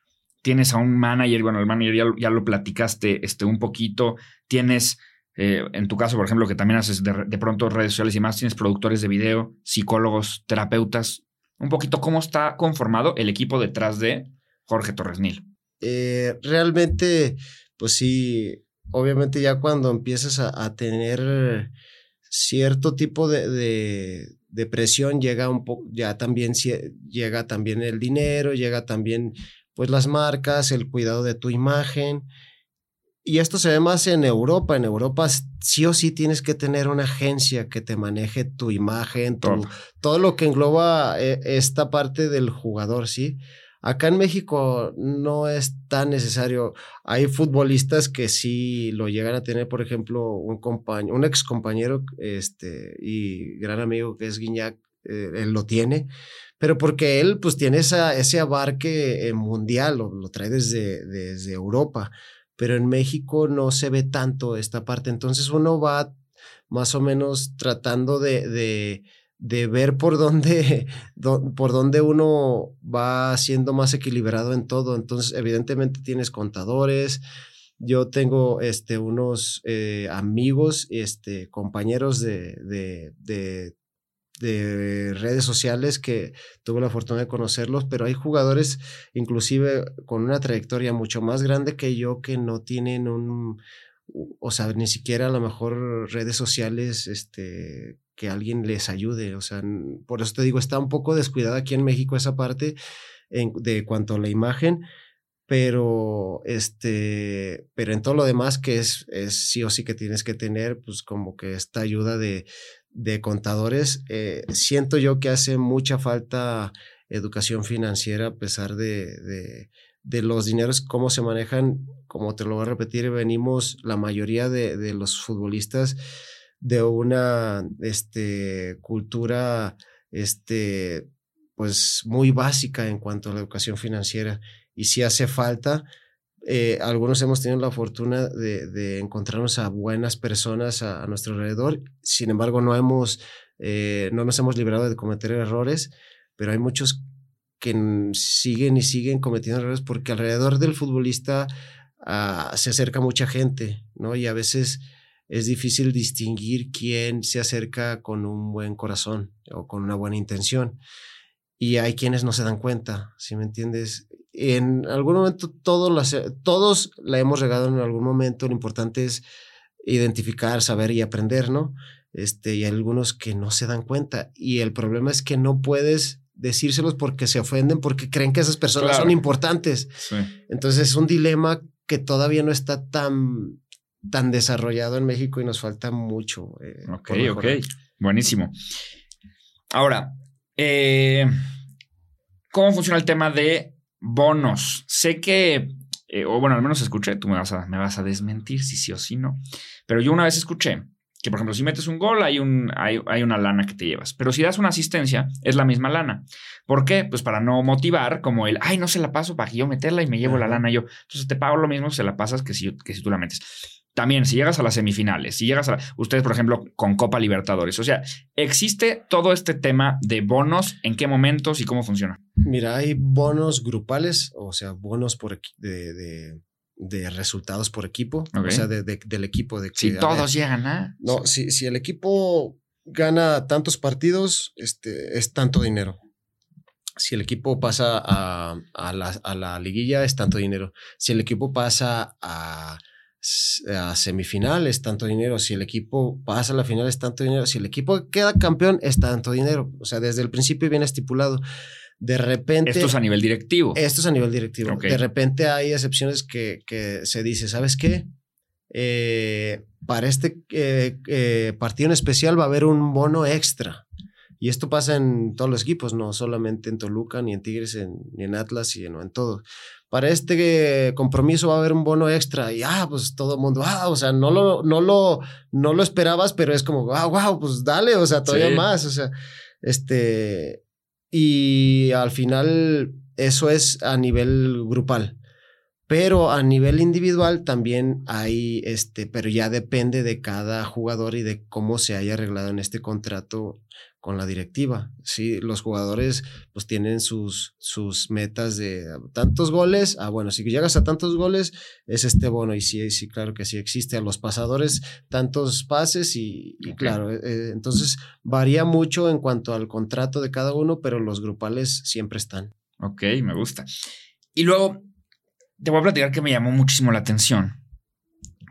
tienes a un manager, bueno, el manager ya, lo- platicaste este, un poquito, tienes, eh, en tu caso, por ejemplo, que también haces de, pronto redes sociales y más, tienes productores de video, psicólogos, terapeutas, un poquito cómo está conformado el equipo detrás de Jorge Torres Nil. Eh, realmente, pues sí, obviamente ya cuando empiezas a, tener cierto tipo de, de, de presión, llega un poco, ya también llega también el dinero, llega también pues las marcas, el cuidado de tu imagen. Y esto se ve más en Europa. En Europa sí o sí tienes que tener una agencia que te maneje tu imagen, tu, Todo. todo lo que engloba eh, esta parte del jugador, ¿sí? Acá en México no es tan necesario. Hay futbolistas que sí lo llegan a tener, por ejemplo, un compañero, un ex compañero este, y gran amigo que es Guiñac, eh, él lo tiene, pero porque él pues tiene esa, ese abarque eh, mundial, lo, lo trae desde, desde Europa, pero en México no se ve tanto esta parte. Entonces uno va más o menos tratando de, de, de ver por dónde, por dónde uno va siendo más equilibrado en todo. Entonces, evidentemente tienes contadores. Yo tengo este, unos eh, amigos, este, compañeros de, de, de redes sociales que tuve la fortuna de conocerlos, pero hay jugadores inclusive con una trayectoria mucho más grande que yo que no tienen un, o sea, ni siquiera a lo mejor redes sociales este, que alguien les ayude. O sea, por eso te digo, está un poco descuidada aquí en México esa parte en, de cuanto a la imagen, pero este, pero en todo lo demás que es, es sí o sí que tienes que tener, pues como que esta ayuda de, de contadores, eh, siento yo que hace mucha falta educación financiera a pesar de, de, de, los dineros, cómo se manejan, como te lo voy a repetir, venimos la mayoría de, de los futbolistas de una este, cultura este, pues muy básica en cuanto a la educación financiera y si hace falta. Eh, algunos hemos tenido la fortuna de, de encontrarnos a buenas personas a, a, nuestro alrededor, sin embargo no hemos, eh, no nos hemos librado de cometer errores, pero hay muchos que siguen y siguen cometiendo errores porque alrededor del futbolista uh, se acerca mucha gente, ¿no? Y a veces es difícil distinguir quién se acerca con un buen corazón o con una buena intención. Y hay quienes no se dan cuenta, si me entiendes? En algún momento todos, las, todos la hemos regado en algún momento. Lo importante es identificar, saber y aprender, ¿no? Este, y hay algunos que no se dan cuenta. Y el problema es que no puedes decírselos porque se ofenden, porque creen que esas personas claro. son importantes. Sí. Entonces es un dilema que todavía no está tan, tan desarrollado en México y nos falta mucho. Eh, ok, ok. Buenísimo. Ahora, eh, ¿cómo funciona el tema de bonos. Sé que, eh, o bueno, al menos escuché, tú me vas, a, me vas a desmentir si sí o si no, pero yo una vez escuché que, por ejemplo, si metes un gol, hay, un, hay, hay, una lana que te llevas. Pero si das una asistencia, es la misma lana. ¿Por qué? Pues para no motivar, como el, ay, no se la paso para que yo meterla y me llevo la lana yo. Entonces te pago lo mismo si se la pasas que si, que si tú la metes. También, si llegas a las semifinales, si llegas a ustedes, por ejemplo, con Copa Libertadores. O sea, ¿existe todo este tema de bonos? ¿En qué momentos y cómo funciona? Mira, hay bonos grupales, o sea, bonos por de, de, de resultados por equipo, okay. o sea, de, del equipo. De, si todos llegan a. No, si, si el equipo gana tantos partidos, este, es tanto dinero. Si el equipo pasa a, a, la, a la liguilla, es tanto dinero. Si el equipo pasa a a semifinal es tanto dinero, si el equipo pasa a la final es tanto dinero, si el equipo queda campeón es tanto dinero, o sea, desde el principio viene estipulado. De repente... Esto es a nivel directivo. Esto es a nivel directivo. Okay. De repente hay excepciones que, que se dice, ¿sabes qué? Eh, para este eh, eh, partido en especial va a haber un bono extra. Y esto pasa en todos los equipos, no solamente en Toluca, ni en Tigres, en, ni en Atlas, y no en todo para este compromiso va a haber un bono extra y ah, pues todo el mundo, ah, o sea, no lo, no lo, no lo esperabas, pero es como, ah, wow, pues dale, o sea, todavía sí. más, o sea, este, y al final eso es a nivel grupal. Pero a nivel individual también hay, este, pero ya depende de cada jugador y de cómo se haya arreglado en este contrato con la directiva. Sí, los jugadores pues tienen sus, sus metas de tantos goles. Ah, bueno, si llegas a tantos goles es este bono y sí, sí, claro que sí existe. A los pasadores tantos pases y, y okay. claro, eh, entonces varía mucho en cuanto al contrato de cada uno, pero los grupales siempre están. Ok, me gusta. Y luego te voy a platicar que me llamó muchísimo la atención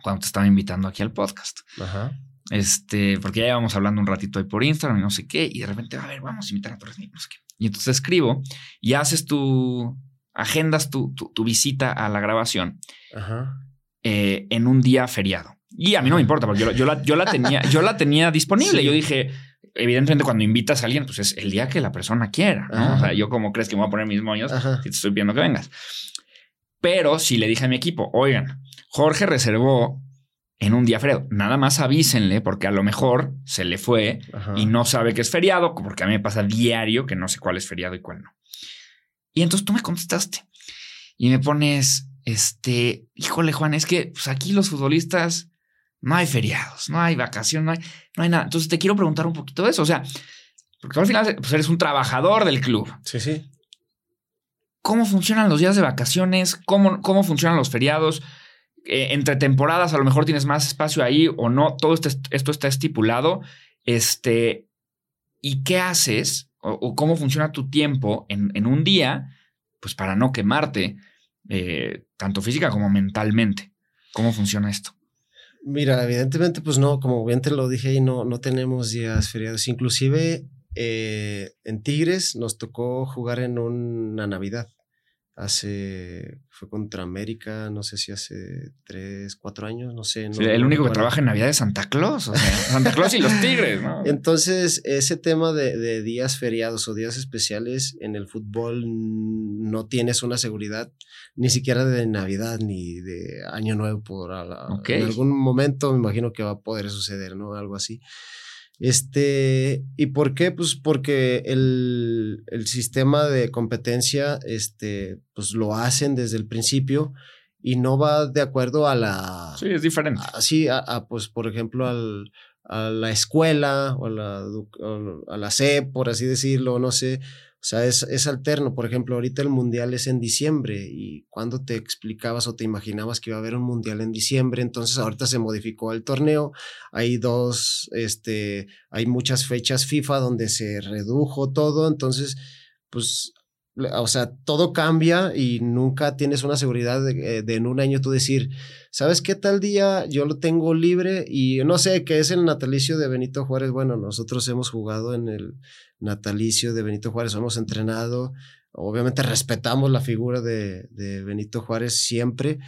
cuando te estaba invitando aquí al podcast. Ajá. Este, porque ya íbamos hablando un ratito ahí por Instagram y no sé qué, y de repente, a ver, vamos a invitar a Torres no sé qué. Y entonces escribo y haces tu, agendas tu, tu, tu visita a la grabación Ajá. Eh, en un día feriado. Y a mí no me importa, porque yo, yo, la, yo la, tenía, yo la tenía disponible. Sí. Yo dije, evidentemente cuando invitas a alguien, pues es el día que la persona quiera, ¿no? Ajá. O sea, yo como crees que me voy a poner mis moños Ajá. si te estoy pidiendo que vengas. Pero si le dije a mi equipo, oigan, Jorge reservó en un día feriado. Nada más avísenle porque a lo mejor se le fue Ajá. y no sabe que es feriado, porque a mí me pasa diario que no sé cuál es feriado y cuál no. Y entonces tú me contestaste y me pones, este, híjole Juan, es que pues aquí los futbolistas no hay feriados, no hay vacaciones, no hay, no hay nada. Entonces te quiero preguntar un poquito de eso. O sea, porque al final pues eres un trabajador del club. Sí, sí. ¿Cómo funcionan los días de vacaciones? ¿Cómo, cómo funcionan los feriados? Eh, entre temporadas a lo mejor tienes más espacio ahí o no, todo este, esto está estipulado. Este, ¿y qué haces o, cómo funciona tu tiempo en, en, un día? Pues para no quemarte, eh, tanto física como mentalmente. ¿Cómo funciona esto? Mira, evidentemente, pues no, como bien te lo dije ahí, no, no tenemos días feriados. Inclusive eh, en Tigres nos tocó jugar en una Navidad hace, fue contra América, no sé si hace tres, cuatro años, no sé. el único que trabaja en Navidad es Santa Claus, o sea, Santa Claus y los Tigres, ¿no? Entonces, ese tema de, días feriados o días especiales en el fútbol no tienes una seguridad ni siquiera de Navidad ni de Año Nuevo por en algún momento me imagino que va a poder suceder, ¿no? Algo así. Este, ¿y por qué? Pues porque el, el, sistema de competencia, este, pues lo hacen desde el principio y no va de acuerdo a la... Sí, es diferente. sí, a, pues, por ejemplo, al, a la escuela o a la, a la SEP, por así decirlo, no sé. O sea, es, es, alterno. Por ejemplo, ahorita el mundial es en diciembre y cuando te explicabas o te imaginabas que iba a haber un mundial en diciembre, entonces ahorita se modificó el torneo. Hay dos, este, hay muchas fechas FIFA donde se redujo todo. Entonces, pues o sea, todo cambia y nunca tienes una seguridad de, de, en un año tú decir, ¿sabes qué tal día yo lo tengo libre? Y no sé, qué es el natalicio de Benito Juárez. Bueno, nosotros hemos jugado en el natalicio de Benito Juárez, hemos entrenado, obviamente respetamos la figura de, de Benito Juárez siempre,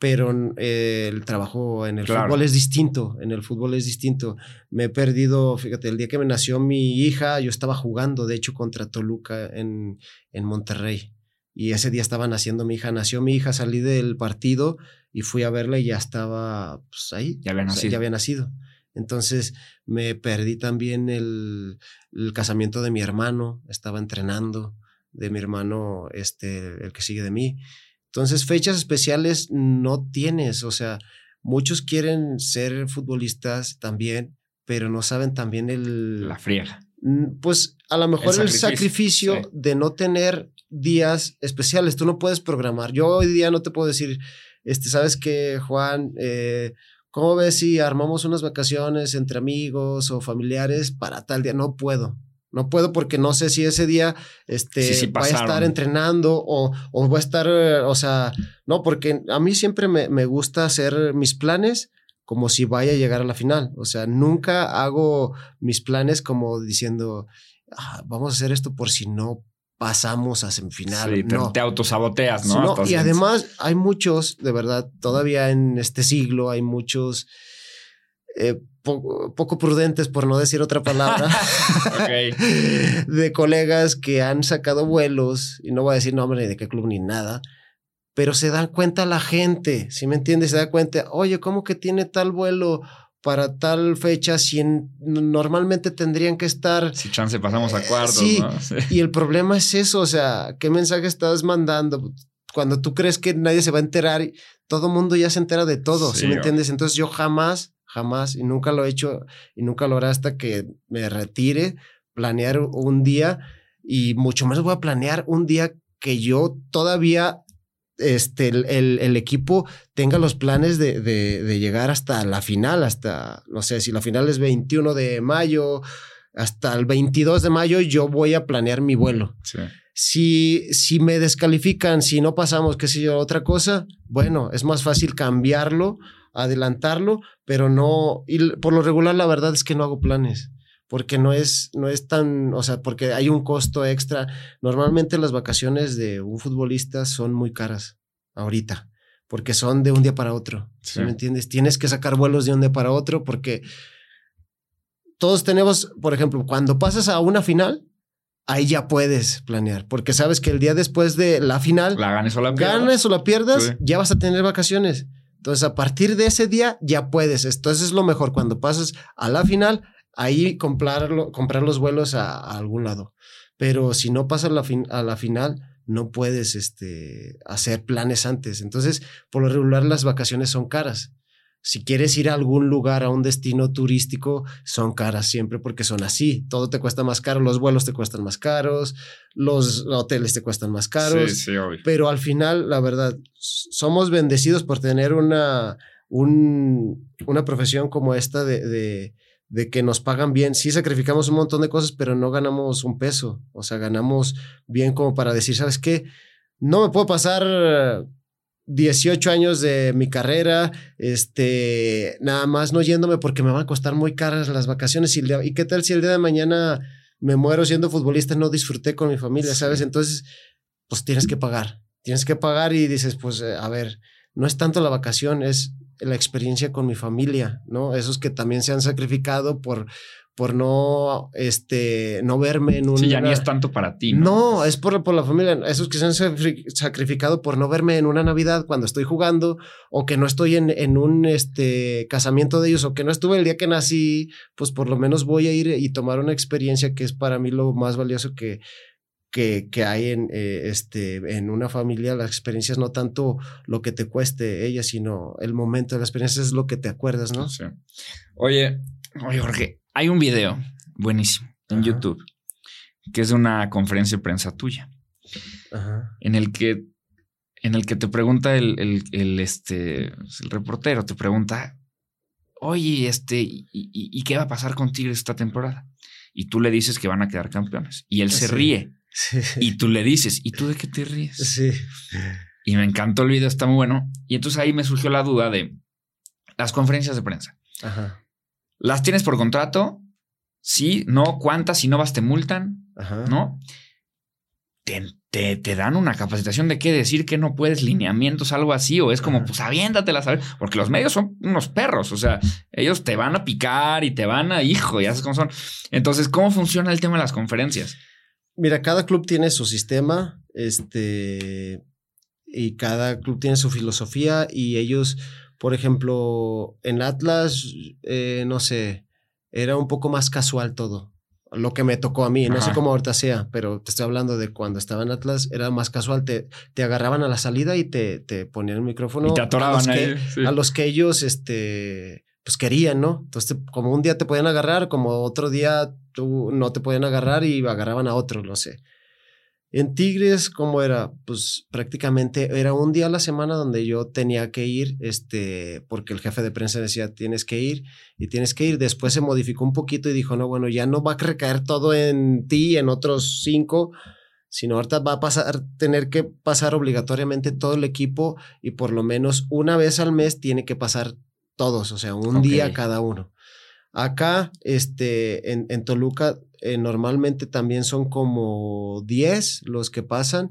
pero eh, el trabajo en el fútbol es distinto, en el fútbol es distinto. Me he perdido, fíjate, el día que me nació mi hija, yo estaba jugando, de hecho, contra Toluca en, en Monterrey. Y ese día estaba naciendo mi hija, nació mi hija, salí del partido y fui a verla y ya estaba pues, ahí. Ya había nacido. ya había nacido. Entonces me perdí también el, el, casamiento de mi hermano, estaba entrenando, de mi hermano, este, el que sigue de mí. Entonces, fechas especiales no tienes, o sea, muchos quieren ser futbolistas también, pero no saben también el... La friega. Pues a lo mejor el sacrificio, de no tener días especiales, tú no puedes programar. Yo hoy día no te puedo decir, este, sabes que Juan, eh, ¿cómo ves si armamos unas vacaciones entre amigos o familiares para tal día? No puedo. No puedo porque no sé si ese día este, voy a estar entrenando o, o voy a estar, o sea, no, porque a mí siempre me, me, gusta hacer mis planes como si vaya a llegar a la final. O sea, nunca hago mis planes como diciendo, ah, vamos a hacer esto por si no pasamos a semifinal. Sí, no. te, autosaboteas, ¿no? y además hay muchos, de verdad, todavía en este siglo hay muchos eh, poco prudentes, por no decir otra palabra, de colegas que han sacado vuelos, y no voy a decir nombre ni de qué club ni nada, pero se dan cuenta la gente, si me entiendes, se da cuenta, oye, ¿cómo que tiene tal vuelo para tal fecha si normalmente tendrían que estar... Si chance pasamos a cuartos, sí, Y el problema es eso, o sea, ¿qué mensaje estás mandando? Cuando tú crees que nadie se va a enterar, todo mundo ya se entera de todo, ¿sí me entiendes? Entonces yo jamás jamás y nunca lo he hecho y nunca lo haré hasta que me retire, planear un día y mucho más voy a planear un día que yo todavía este, el, el, equipo tenga los planes de, de, llegar hasta la final, hasta, no sé, si la final es 21 de mayo, hasta el 22 de mayo yo voy a planear mi vuelo. Si, si me descalifican, si no pasamos, qué sé yo, otra cosa, bueno, es más fácil cambiarlo adelantarlo, pero no, y por lo regular la verdad es que no hago planes, porque no es, no es tan, o sea, porque hay un costo extra. Normalmente las vacaciones de un futbolista son muy caras ahorita, porque son de un día para otro, me entiendes? Tienes que sacar vuelos de un día para otro porque todos tenemos, por ejemplo, cuando pasas a una final, ahí ya puedes planear, porque sabes que el día después de la final, la ganes o la pierdas, ganes o la pierdas ya vas a tener vacaciones. Entonces, a partir de ese día ya puedes. Entonces, es lo mejor cuando pasas a la final, ahí comprarlo, comprar los vuelos a, algún lado. Pero si no pasas la a la final, no puedes este, hacer planes antes. Entonces, por lo regular, las vacaciones son caras. Si quieres ir a algún lugar, a un destino turístico, son caras siempre porque son así. Todo te cuesta más caro, los vuelos te cuestan más caros, los hoteles te cuestan más caros. Sí, sí, Pero al final, la verdad, somos bendecidos por tener una, un, una profesión como esta de, de, de, que nos pagan bien. Sí sacrificamos un montón de cosas, pero no ganamos un peso. O sea, ganamos bien como para decir, ¿sabes qué? No me puedo pasar 18 años de mi carrera, este, nada más no yéndome porque me van a costar muy caras las vacaciones. Y, y qué tal si el día de mañana me muero siendo futbolista, no disfruté con mi familia, ¿sabes? Entonces, pues tienes que pagar, tienes que pagar y dices, pues, eh, a ver, no es tanto la vacación, es la experiencia con mi familia, ¿no? Esos que también se han sacrificado por, por no, este, no verme en un... Sí, ya ni es tanto para ti. No, no es por, por, la familia. Esos que se han sacrificado por no verme en una Navidad cuando estoy jugando o que no estoy en, en un este, casamiento de ellos o que no estuve el día que nací, pues por lo menos voy a ir y tomar una experiencia que es para mí lo más valioso que, que, que, hay en, eh, este, en una familia, las experiencias no tanto lo que te cueste ella, sino el momento de la experiencia es lo que te acuerdas, ¿no? Sí. Oye, oye, Jorge, hay un video buenísimo en YouTube que es de una conferencia de prensa tuya en el que en el que te pregunta el, el, este el reportero te pregunta oye este y, qué va a pasar con Tigres esta temporada y tú le dices que van a quedar campeones y él se ríe. Y tú le dices y tú de qué te ríes sí. Y me encantó el video está muy bueno. Y entonces ahí me surgió la duda de las conferencias de prensa. Ajá. ¿Las tienes por contrato? Sí, no, ¿cuántas? Si no vas, te multan, ¿no? Te, te, dan una capacitación de qué decir, que no puedes, lineamientos, algo así, o es como, pues aviéntatela, ¿sabes? Porque los medios son unos perros, o sea, ellos te van a picar y te van a, hijo, ya sabes cómo son. Entonces, ¿cómo funciona el tema de las conferencias? Mira, cada club tiene su sistema, este, y cada club tiene su filosofía y ellos por ejemplo, en Atlas, eh, no sé, era un poco más casual todo. Lo que me tocó a mí, no sé cómo ahorita sea, pero te estoy hablando de cuando estaba en Atlas, era más casual. Te, te agarraban a la salida y te, te ponían el micrófono. Y te atoraban a los, que, a los que ellos, este, pues querían, ¿no? Entonces, como un día te podían agarrar, como otro día tú no te podían agarrar y agarraban a otro, no sé. En Tigres, ¿cómo era? Pues prácticamente era un día a la semana donde yo tenía que ir, este, porque el jefe de prensa decía, tienes que ir y tienes que ir. Después se modificó un poquito y dijo, no, bueno, ya no va a recaer todo en ti, en otros cinco, sino ahorita va a pasar, tener que pasar obligatoriamente todo el equipo y por lo menos una vez al mes tiene que pasar todos, o sea, un día cada uno. Acá, este, en, en Toluca, eh, normalmente también son como 10 los que pasan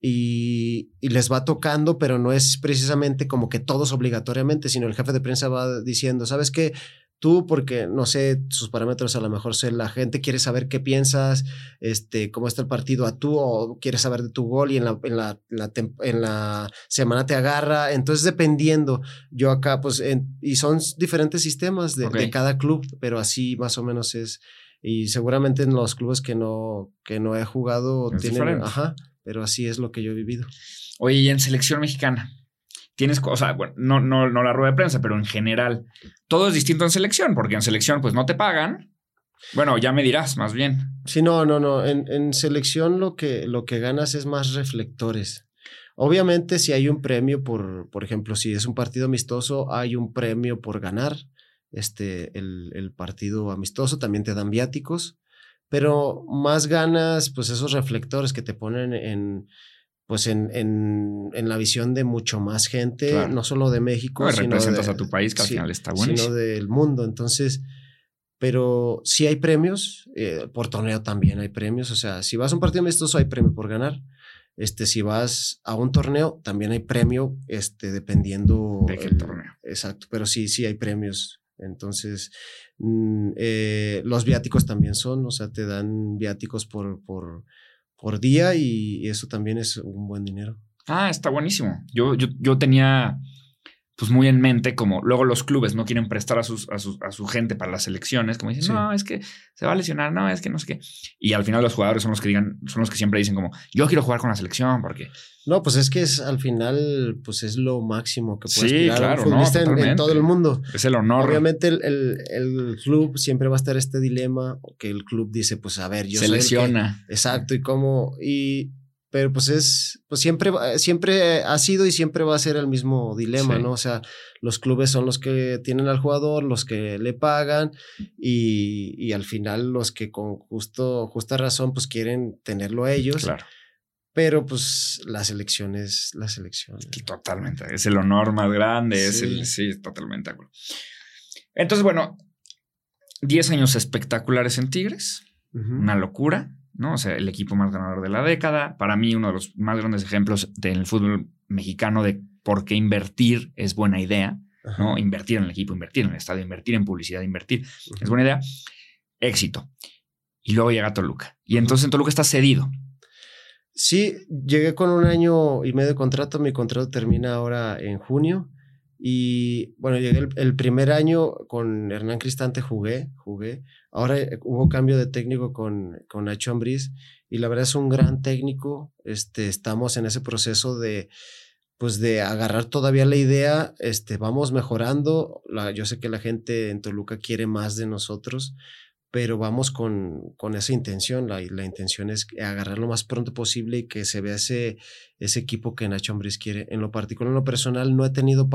y, y, les va tocando, pero no es precisamente como que todos obligatoriamente, sino el jefe de prensa va diciendo, ¿sabes qué? tú, porque no sé, sus parámetros a lo mejor sé, la gente quiere saber qué piensas, este, cómo está el partido a tú, o quiere saber de tu gol y en la, en la, en la semana te agarra. Entonces, dependiendo, yo acá, pues, y son diferentes sistemas de, de, cada club, pero así más o menos es. Y seguramente en los clubes que no, que no he jugado tienen, ajá, pero así es lo que yo he vivido. Oye, y en selección mexicana, tienes, o sea, bueno, no, no, no la rueda de prensa, pero en general, todo es distinto en selección, porque en selección pues no te pagan. Bueno, ya me dirás, más bien. Sí, no, no, no. En, en selección lo que, lo que ganas es más reflectores. Obviamente, si hay un premio por, por ejemplo, si es un partido amistoso, hay un premio por ganar este, el, el partido amistoso, también te dan viáticos, pero más ganas, pues esos reflectores que te ponen en, pues en, en, en, la visión de mucho más gente, no solo de México. No, sino representas a tu país, que al final está bueno. Sino del mundo. Entonces, pero sí hay premios, eh, por torneo también hay premios. O sea, si vas a un partido amistoso hay premio por ganar. Este, si vas a un torneo, también hay premio, este, dependiendo. De qué torneo. Exacto, pero sí, sí hay premios. Entonces, mm, eh, los viáticos también son, o sea, te dan viáticos por, por por día y, eso también es un buen dinero. Ah, está buenísimo. Yo, yo, yo tenía pues muy en mente como luego los clubes no quieren prestar a, sus, a, a su gente para las elecciones, como dicen, no, es que se va a lesionar, no, es que no sé qué. Y al final los jugadores son los que digan, son los que siempre dicen como, yo quiero jugar con la selección porque... No, pues es que es al final, pues es lo máximo que puedes sí, claro, no, en, todo el mundo. Es el honor. Obviamente el, el, el, club siempre va a estar este dilema que el club dice, pues a ver, yo se lesiona. exacto, y cómo, y pero pues es, pues siempre, siempre ha sido y siempre va a ser el mismo dilema, ¿no? O sea, los clubes son los que tienen al jugador, los que le pagan y, y, al final los que con justo, justa razón pues quieren tenerlo a ellos. Claro. Pero pues la selección es la selección. Totalmente. Es el honor más grande. Es el, sí, totalmente. Entonces, bueno, 10 años espectaculares en Tigres. Una locura, ¿no? O sea, el equipo más ganador de la década. Para mí, uno de los más grandes ejemplos del fútbol mexicano de por qué invertir es buena idea. ¿no? Invertir en el equipo, invertir en el estadio, invertir en publicidad, invertir. Es buena idea. Éxito. Y luego llega Toluca. Y entonces en Toluca está cedido. Sí, llegué con un año y medio de contrato. Mi contrato termina ahora en junio. Y bueno, llegué el, primer año con Hernán Cristante, jugué, jugué. Ahora eh, hubo cambio de técnico con, con Nacho Ambriz y la verdad es un gran técnico. Este, estamos en ese proceso de, pues de agarrar todavía la idea, este, vamos mejorando. La, yo sé que la gente en Toluca quiere más de nosotros, pero vamos con, con esa intención. La, la, intención es agarrar lo más pronto posible y que se vea ese, ese equipo que Nacho Ambriz quiere. En lo particular, en lo personal, no he tenido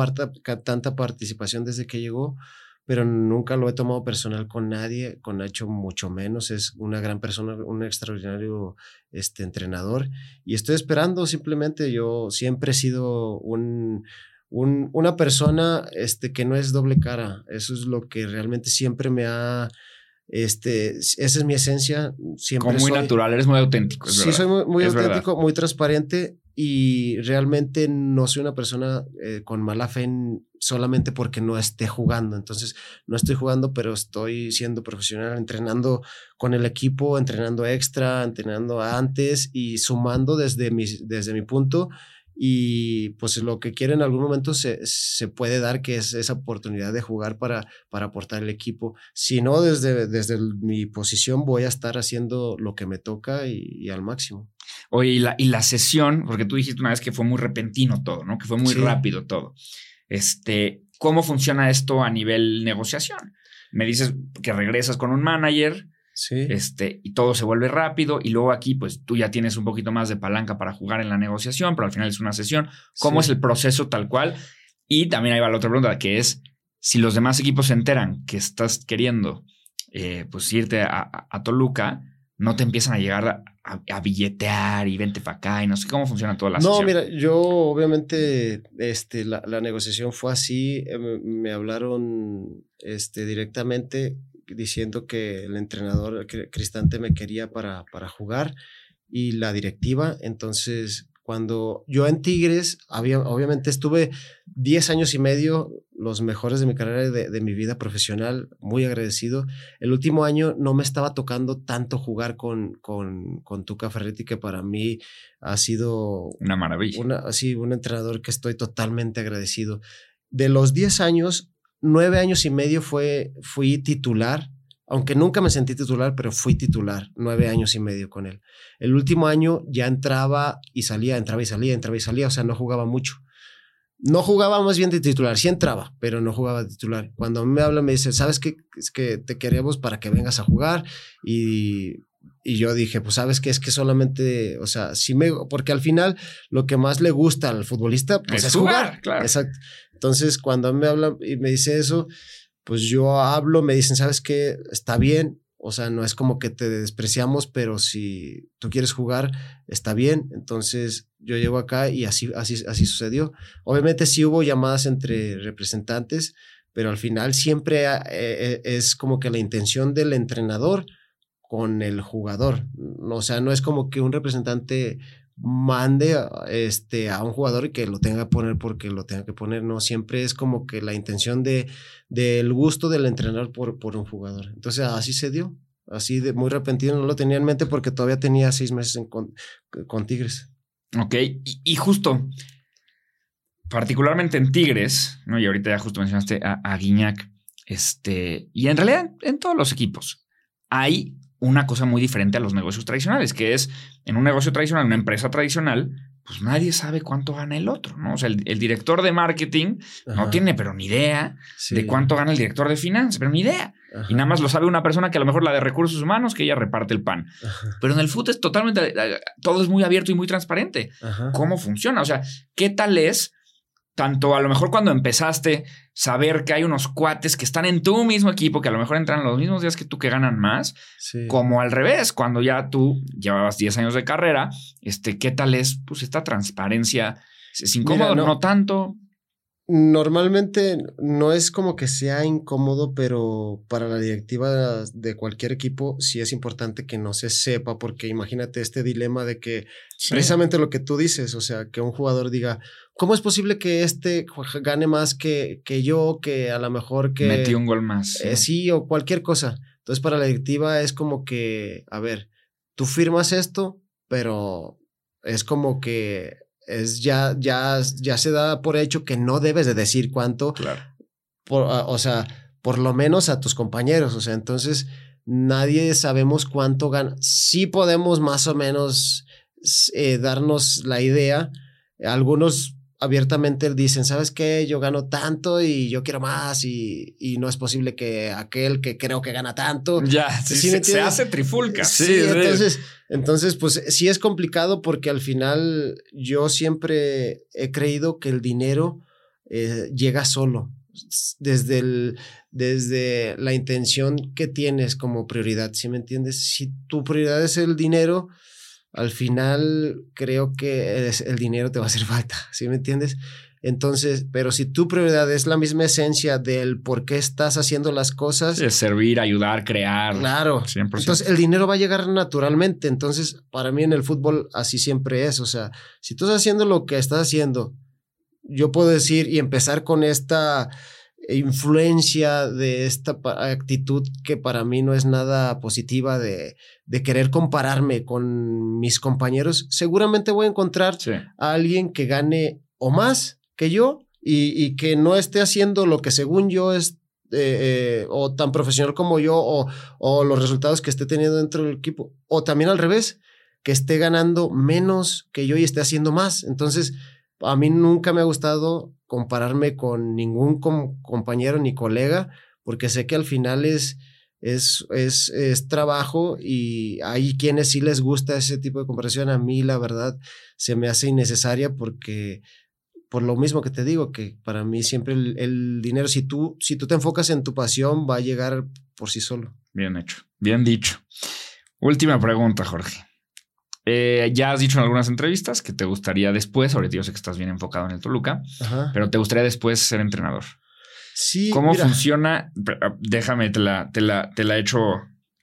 tanta participación desde que llegó, pero nunca lo he tomado personal con nadie, con Nacho mucho menos. Es una gran persona, un extraordinario este, entrenador. Y estoy esperando simplemente, yo siempre he sido un... Un, una persona este, que no es doble cara. Eso es lo que realmente siempre me ha, este, esa es mi esencia. Siempre Como muy natural, eres muy auténtico. sí, soy muy, auténtico, muy transparente y realmente no soy una persona eh, con mala fe solamente porque no esté jugando. Entonces, no estoy jugando, pero estoy siendo profesional, entrenando con el equipo, entrenando extra, entrenando antes y sumando desde mi, desde mi punto y pues lo que quiere en algún momento se, se, puede dar, que es esa oportunidad de jugar para, para aportar el equipo. Si no, desde, desde mi posición voy a estar haciendo lo que me toca y, al máximo. Oye, y la, y la sesión, porque tú dijiste una vez que fue muy repentino todo, ¿no? Que fue muy rápido todo. Este, ¿Cómo funciona esto a nivel negociación? Me dices que regresas con un manager, Sí. Este, y todo se vuelve rápido. Y luego aquí, pues tú ya tienes un poquito más de palanca para jugar en la negociación, pero al final es una sesión. ¿Cómo es el proceso tal cual? Y también ahí va la otra pregunta, que es si los demás equipos se enteran que estás queriendo eh, pues irte a, Toluca, no te empiezan a llegar a, billetear y vente para acá y no sé cómo funciona toda la No, mira, yo obviamente este, la, negociación fue así, eh, me, me hablaron este, directamente diciendo que el entrenador Cristante me quería para, para jugar y la directiva. Entonces, cuando yo en Tigres, había, obviamente estuve 10 años y medio, los mejores de mi carrera, de, de, mi vida profesional, muy agradecido. El último año no me estaba tocando tanto jugar con, con, con Tuca Ferretti, que para mí ha sido... Una maravilla. Una, así, un entrenador que estoy totalmente agradecido. De los 10 años, nueve años y medio fue, fui titular, aunque nunca me sentí titular, pero fui titular, nueve años y medio con él. El último año ya entraba y salía, entraba y salía, entraba y salía, o sea, no jugaba mucho. No jugaba más bien de titular, sí entraba, pero no jugaba de titular. Cuando me habla me dice, ¿sabes qué? Es que te queremos para que vengas a jugar y y yo dije, pues sabes que es que solamente, o sea, si me, porque al final lo que más le gusta al futbolista pues, es, jugar. Claro. Exacto. Entonces, cuando me habla y me dice eso, pues yo hablo, me dicen, ¿sabes qué? Está bien. O sea, no es como que te despreciamos, pero si tú quieres jugar, está bien. Entonces yo llego acá y así, así, así sucedió. Obviamente sí hubo llamadas entre representantes, pero al final siempre eh, eh, es como que la intención del entrenador con el jugador. O sea, no es como que un representante mande este, a un jugador y que lo tenga que poner porque lo tenga que poner. No, siempre es como que la intención de, del gusto del entrenador por, por un jugador. Entonces así se dio. Así de muy repentino, no lo tenía en mente porque todavía tenía seis meses con, con, Tigres. Ok, y, justo, particularmente en Tigres, ¿no? y ahorita ya justo mencionaste a, a Guiñac, este, y en realidad en todos los equipos, hay una cosa muy diferente a los negocios tradicionales, que es en un negocio tradicional, una empresa tradicional, pues nadie sabe cuánto gana el otro, ¿no? O sea, el, director de marketing no tiene, pero ni idea de cuánto gana el director de finanzas, pero ni idea. Y nada más lo sabe una persona que a lo mejor la de recursos humanos, que ella reparte el pan. Pero en el fútbol es totalmente, todo es muy abierto y muy transparente. ¿Cómo funciona? O sea, ¿qué tal es tanto a lo mejor cuando empezaste, saber que hay unos cuates que están en tu mismo equipo, que a lo mejor entran los mismos días que tú que ganan más, como al revés, cuando ya tú llevabas 10 años de carrera, este, ¿qué tal es pues esta transparencia? ¿Es incómodo? no tanto. Normalmente no es como que sea incómodo, pero para la directiva de cualquier equipo sí es importante que no se sepa, porque imagínate este dilema de que precisamente lo que tú dices, o sea, que un jugador diga, ¿cómo es posible que este gane más que, que yo, que a lo mejor que... Metí un gol más. Eh, sí, o cualquier cosa. Entonces para la directiva es como que, a ver, tú firmas esto, pero es como que es ya, ya, ya se da por hecho que no debes de decir cuánto. Claro. Ah, o sea, por lo menos a tus compañeros. O sea, entonces nadie sabemos cuánto gana. Sí podemos más o menos eh, darnos la idea. Algunos abiertamente dicen, ¿sabes qué? Yo gano tanto y yo quiero más y, y no es posible que aquel que creo que gana tanto. Ya, se, hace trifulca. Sí, entonces, entonces, pues sí es complicado porque al final yo siempre he creído que el dinero eh, llega solo. Desde, el, desde la intención que tienes como prioridad, ¿sí me entiendes? Si tu prioridad es el dinero, al final creo que el dinero te va a hacer falta, ¿sí me entiendes? Entonces, pero si tu prioridad es la misma esencia del por qué estás haciendo las cosas. Es servir, ayudar, crear. Claro. 100%. Entonces, el dinero va a llegar naturalmente. Entonces, para mí en el fútbol así siempre es. O sea, si tú estás haciendo lo que estás haciendo, yo puedo decir y empezar con esta influencia de esta actitud que para mí no es nada positiva de, de querer compararme con mis compañeros, seguramente voy a encontrar a alguien que gane o más que yo y, que no esté haciendo lo que según yo es eh, eh, o tan profesional como yo o, o los resultados que esté teniendo dentro del equipo o también al revés que esté ganando menos que yo y esté haciendo más. Entonces a mí nunca me ha gustado compararme con ningún compañero ni colega, porque sé que al final es, es, es, es, trabajo y hay quienes sí les gusta ese tipo de comparación. A mí, la verdad, se me hace innecesaria porque, por lo mismo que te digo, que para mí siempre el, el dinero, si tú, si tú te enfocas en tu pasión, va a llegar por sí solo. Bien hecho, bien dicho. Última pregunta, Jorge. Eh, ya has dicho en algunas entrevistas que te gustaría después, ahorita yo sé que estás bien enfocado en el Toluca, pero te gustaría después ser entrenador. Sí. ¿Cómo funciona? Ah, déjame, te la, te la, te la hecho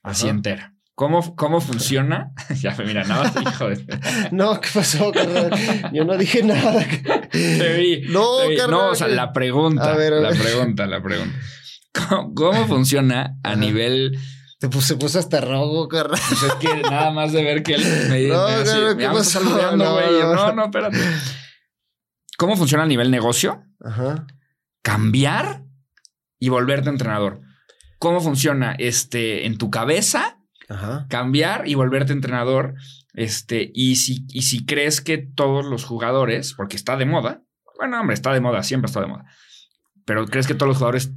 así entera. ¿Cómo, ¿Cómo funciona? ya, mira, nada, hijo de... no, ¿qué pasó, carnal? Yo no dije nada. te vi. No, te No, o sea, la pregunta, la pregunta, la pregunta. ¿Cómo, funciona a nivel se puso hasta rojo, carnal. Pues es que nada más de ver que él me, no, me, me saludando, güey. No, no, no, espérate. ¿Cómo funciona a nivel negocio? Ajá. Cambiar y volverte entrenador. ¿Cómo funciona este en tu cabeza? Ajá. Cambiar y volverte entrenador. Este, y si, y si crees que todos los jugadores, porque está de moda, bueno, hombre, está de moda, siempre está de moda. Pero crees que todos los jugadores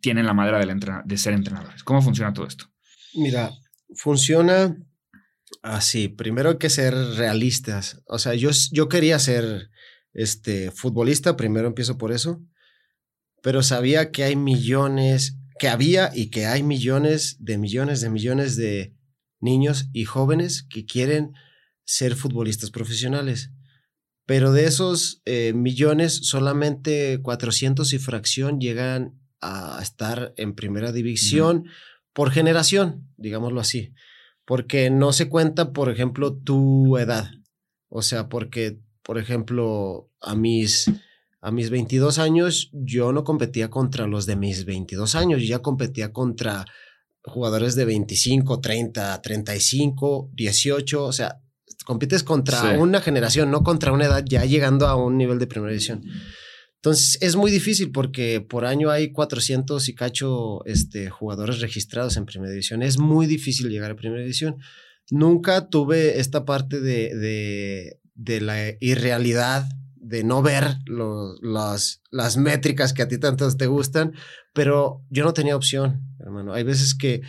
tienen la madera de ser entrenadores. ¿Cómo funciona todo esto? Mira, funciona así. Primero hay que ser realistas. O sea, yo, yo quería ser este, futbolista, primero empiezo por eso, pero sabía que hay millones, que había y que hay millones de millones de millones de niños y jóvenes que quieren ser futbolistas profesionales. Pero de esos eh, millones, solamente 400 y fracción llegan a estar en primera división por generación, digámoslo así, porque no se cuenta, por ejemplo, tu edad. O sea, porque, por ejemplo, a mis, a mis 22 años yo no competía contra los de mis 22 años, yo ya competía contra jugadores de 25, 30, 35, 18, o sea, compites contra una generación, no contra una edad ya llegando a un nivel de primera división. Entonces es muy difícil porque por año hay 400 y cacho este, jugadores registrados en primera división. Es muy difícil llegar a primera división. Nunca tuve esta parte de, de, de la irrealidad de no ver las, las métricas que a ti tanto te gustan, pero yo no tenía opción, hermano. Hay veces que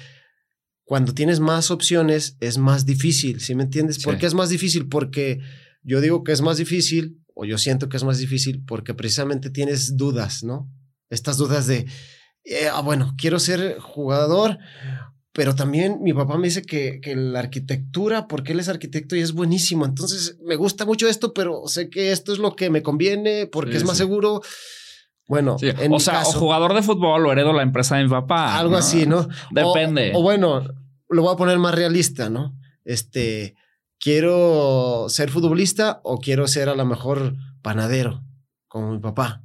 cuando tienes más opciones es más difícil, ¿sí me entiendes? ¿Por qué es más difícil? Porque yo digo que es más difícil o yo siento que es más difícil porque precisamente tienes dudas, ¿no? Estas dudas de, eh, ah, bueno, quiero ser jugador, pero también mi papá me dice que, que, la arquitectura, porque él es arquitecto y es buenísimo, entonces me gusta mucho esto, pero sé que esto es lo que me conviene porque es más seguro. Bueno, o sea, o jugador de fútbol o heredo la empresa de mi papá. Algo así, ¿no? Depende. O, bueno, lo voy a poner más realista, ¿no? Este, quiero ser futbolista o quiero ser a lo mejor panadero, como mi papá.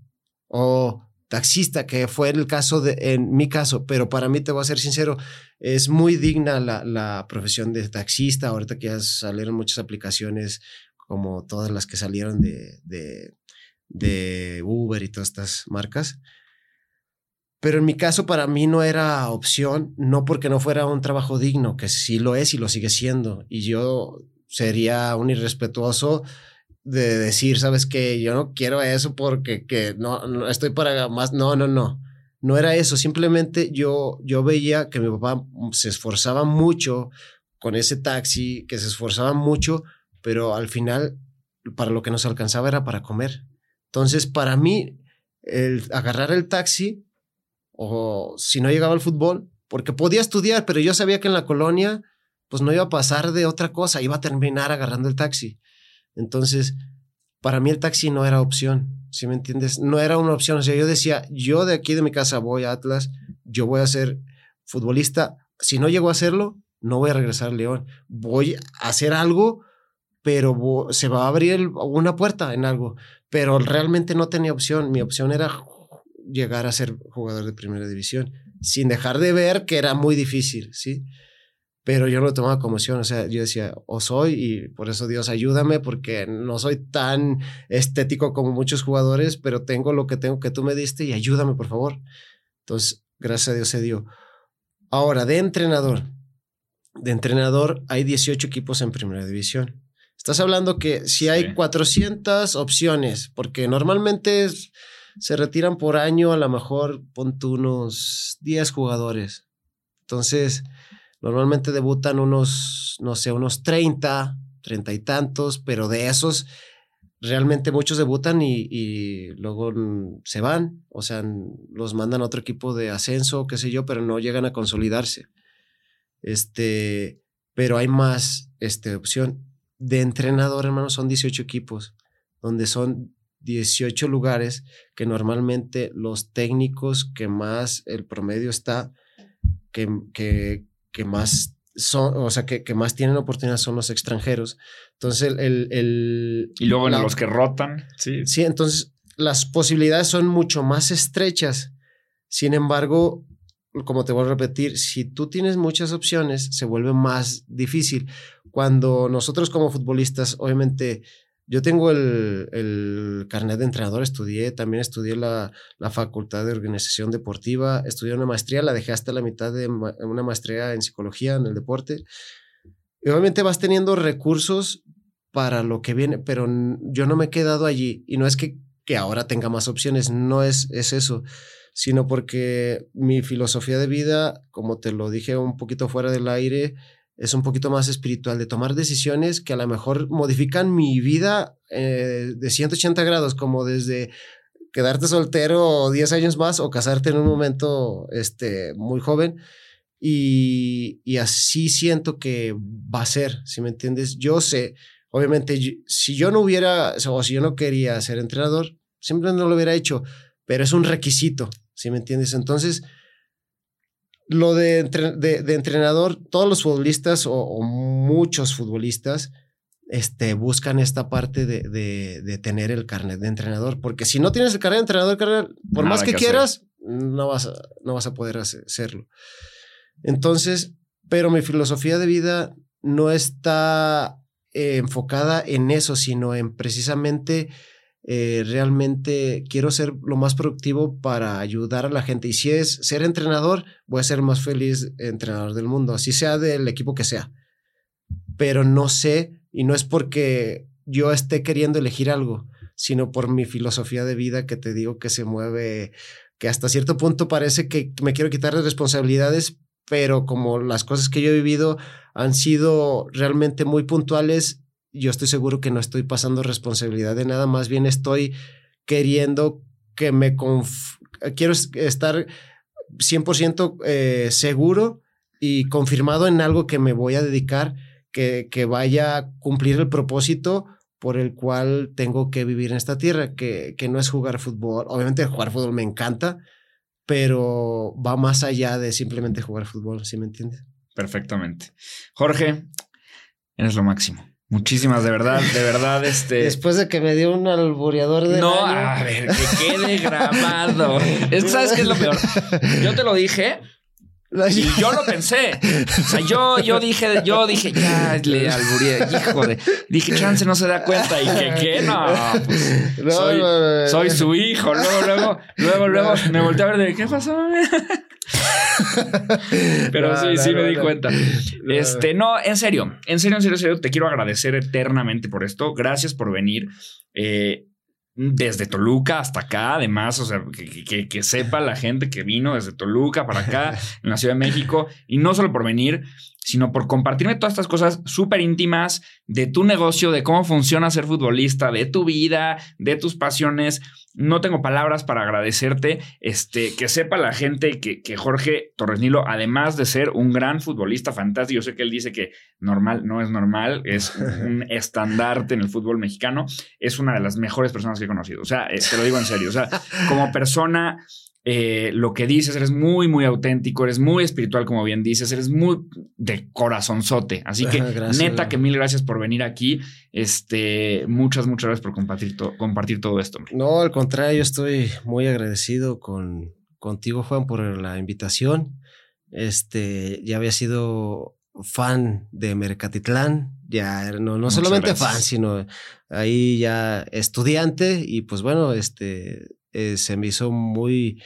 O taxista, que fue el caso de, en mi caso, pero para mí, te voy a ser sincero, es muy digna la, la profesión de taxista. Ahorita que ya salieron muchas aplicaciones como todas las que salieron de, de de Uber y todas estas marcas. Pero en mi caso, para mí no era opción, no porque no fuera un trabajo digno, que sí lo es y lo sigue siendo. Y yo sería un irrespetuoso de decir, sabes que yo no quiero eso porque que no, no, estoy para más. No, no, no. No era eso. Simplemente yo, yo veía que mi papá se esforzaba mucho con ese taxi, que se esforzaba mucho, pero al final para lo que nos alcanzaba era para comer. Entonces, para mí, el agarrar el taxi, o si no llegaba al fútbol, porque podía estudiar, pero yo sabía que en la colonia, pues no iba a pasar de otra cosa, iba a terminar agarrando el taxi. Entonces, para mí el taxi no era opción, ¿sí me entiendes? No era una opción. O sea, yo decía, yo de aquí de mi casa voy a Atlas, yo voy a ser futbolista. Si no llego a hacerlo, no voy a regresar a León. Voy a hacer algo, pero se va a abrir una puerta en algo pero realmente no tenía opción. Mi opción era llegar a ser jugador de primera división, sin dejar de ver que era muy difícil, ¿sí? Pero yo no lo tomaba como opción, o sea, yo decía, o soy, y por eso Dios ayúdame, porque no soy tan estético como muchos jugadores, pero tengo lo que tengo que tú me diste y ayúdame, por favor. Entonces, gracias a Dios se dio. Ahora, de entrenador, de entrenador hay 18 equipos en primera división. Estás hablando que si hay 400 opciones, porque normalmente se retiran por año a lo mejor ponte unos 10 jugadores. Entonces, normalmente debutan unos, no sé, unos 30, 30 y tantos, pero de esos realmente muchos debutan y, y, luego se van, o sea, los mandan a otro equipo de ascenso, qué sé yo, pero no llegan a consolidarse. Este, pero hay más este, opción de entrenador, hermano, son 18 equipos, donde son 18 lugares que normalmente los técnicos que más el promedio está, que, que, que más son, o sea, que, que, más tienen oportunidades son los extranjeros. Entonces, el... el, y luego los que rotan, sí. Sí, entonces las posibilidades son mucho más estrechas. Sin embargo, como te voy a repetir, si tú tienes muchas opciones, se vuelve más difícil. Cuando nosotros como futbolistas, obviamente, yo tengo el, el carnet de entrenador, estudié, también estudié la, la, facultad de organización deportiva, estudié una maestría, la dejé hasta la mitad de una maestría en psicología, en el deporte. Y obviamente vas teniendo recursos para lo que viene, pero yo no me he quedado allí. Y no es que, que ahora tenga más opciones, no es, es eso sino porque mi filosofía de vida, como te lo dije un poquito fuera del aire, es un poquito más espiritual, de tomar decisiones que a lo mejor modifican mi vida eh, de 180 grados, como desde quedarte soltero 10 años más o casarte en un momento este, muy joven. Y, y así siento que va a ser, si me entiendes. Yo sé, obviamente, si yo no hubiera, o si yo no quería ser entrenador, siempre no lo hubiera hecho, pero es un requisito. ¿sí me entiendes? Entonces, lo de, de, entrenador, todos los futbolistas o, muchos futbolistas este, buscan esta parte de, de, tener el carnet de entrenador, porque si no tienes el carnet de entrenador, por más que, quieras, no vas, a, no vas a poder hacerlo. Entonces, pero mi filosofía de vida no está eh, enfocada en eso, sino en precisamente eh, realmente quiero ser lo más productivo para ayudar a la gente. Y si es ser entrenador, voy a ser más feliz entrenador del mundo, así sea del equipo que sea. Pero no sé, y no es porque yo esté queriendo elegir algo, sino por mi filosofía de vida que te digo que se mueve, que hasta cierto punto parece que me quiero quitar las responsabilidades, pero como las cosas que yo he vivido han sido realmente muy puntuales yo estoy seguro que no estoy pasando responsabilidad de nada, más bien estoy queriendo que me... Quiero estar 100% eh, seguro y confirmado en algo que me voy a dedicar, que, que vaya a cumplir el propósito por el cual tengo que vivir en esta tierra, que, que no es jugar fútbol. Obviamente jugar fútbol me encanta, pero va más allá de simplemente jugar fútbol, ¿sí me entiendes? Perfectamente. Jorge, eres lo máximo. Muchísimas, de verdad, de verdad, este. Después de que me dio un albureador de. No, a ver, que quede grabado. es que sabes qué es lo peor. Yo te lo dije. Y yo lo pensé. O sea, yo, yo dije, yo dije, ya le albureé, hijo de. Dije, chance no se da cuenta. Y que, ¿qué? No, pues, soy, soy su hijo. Luego, luego, luego, luego me volteé a ver de qué pasó. Pero sí, sí me di cuenta. Este, no, en serio, en serio, en serio, en serio, te quiero agradecer eternamente por esto. Gracias por venir. Eh, desde Toluca hasta acá, además, o sea, que, que, sepa la gente que vino desde Toluca para acá, en la Ciudad de México, y no solo por venir, sino por compartirme todas estas cosas súper íntimas de tu negocio, de cómo funciona ser futbolista, de tu vida, de tus pasiones. No tengo palabras para agradecerte. Este, que sepa la gente que, que Jorge Torres Nilo, además de ser un gran futbolista fantástico, yo sé que él dice que normal no es normal, es un estandarte en el fútbol mexicano, es una de las mejores personas que he conocido. O sea, eh, te lo digo en serio. O sea, como persona eh, lo que dices, eres muy, muy auténtico, eres muy espiritual, como bien dices, eres muy de corazonzote. Así que, neta, que mil gracias por venir aquí. Este, muchas, muchas gracias por compartir, compartir todo esto. No, al contrario, estoy muy agradecido con, contigo, Juan, por la invitación. Este, ya había sido fan de Mercatitlán, ya no, no solamente fan, sino ahí ya estudiante y pues bueno, este eh, se me hizo muy...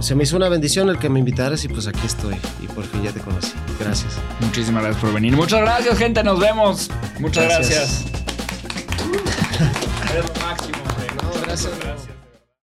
Se me hizo una bendición el que me invitaras y pues aquí estoy y por fin ya te conocí. Gracias. Muchísimas gracias por venir. Muchas gracias, gente. Nos vemos. Muchas gracias. gracias. lo máximo, No, gracias.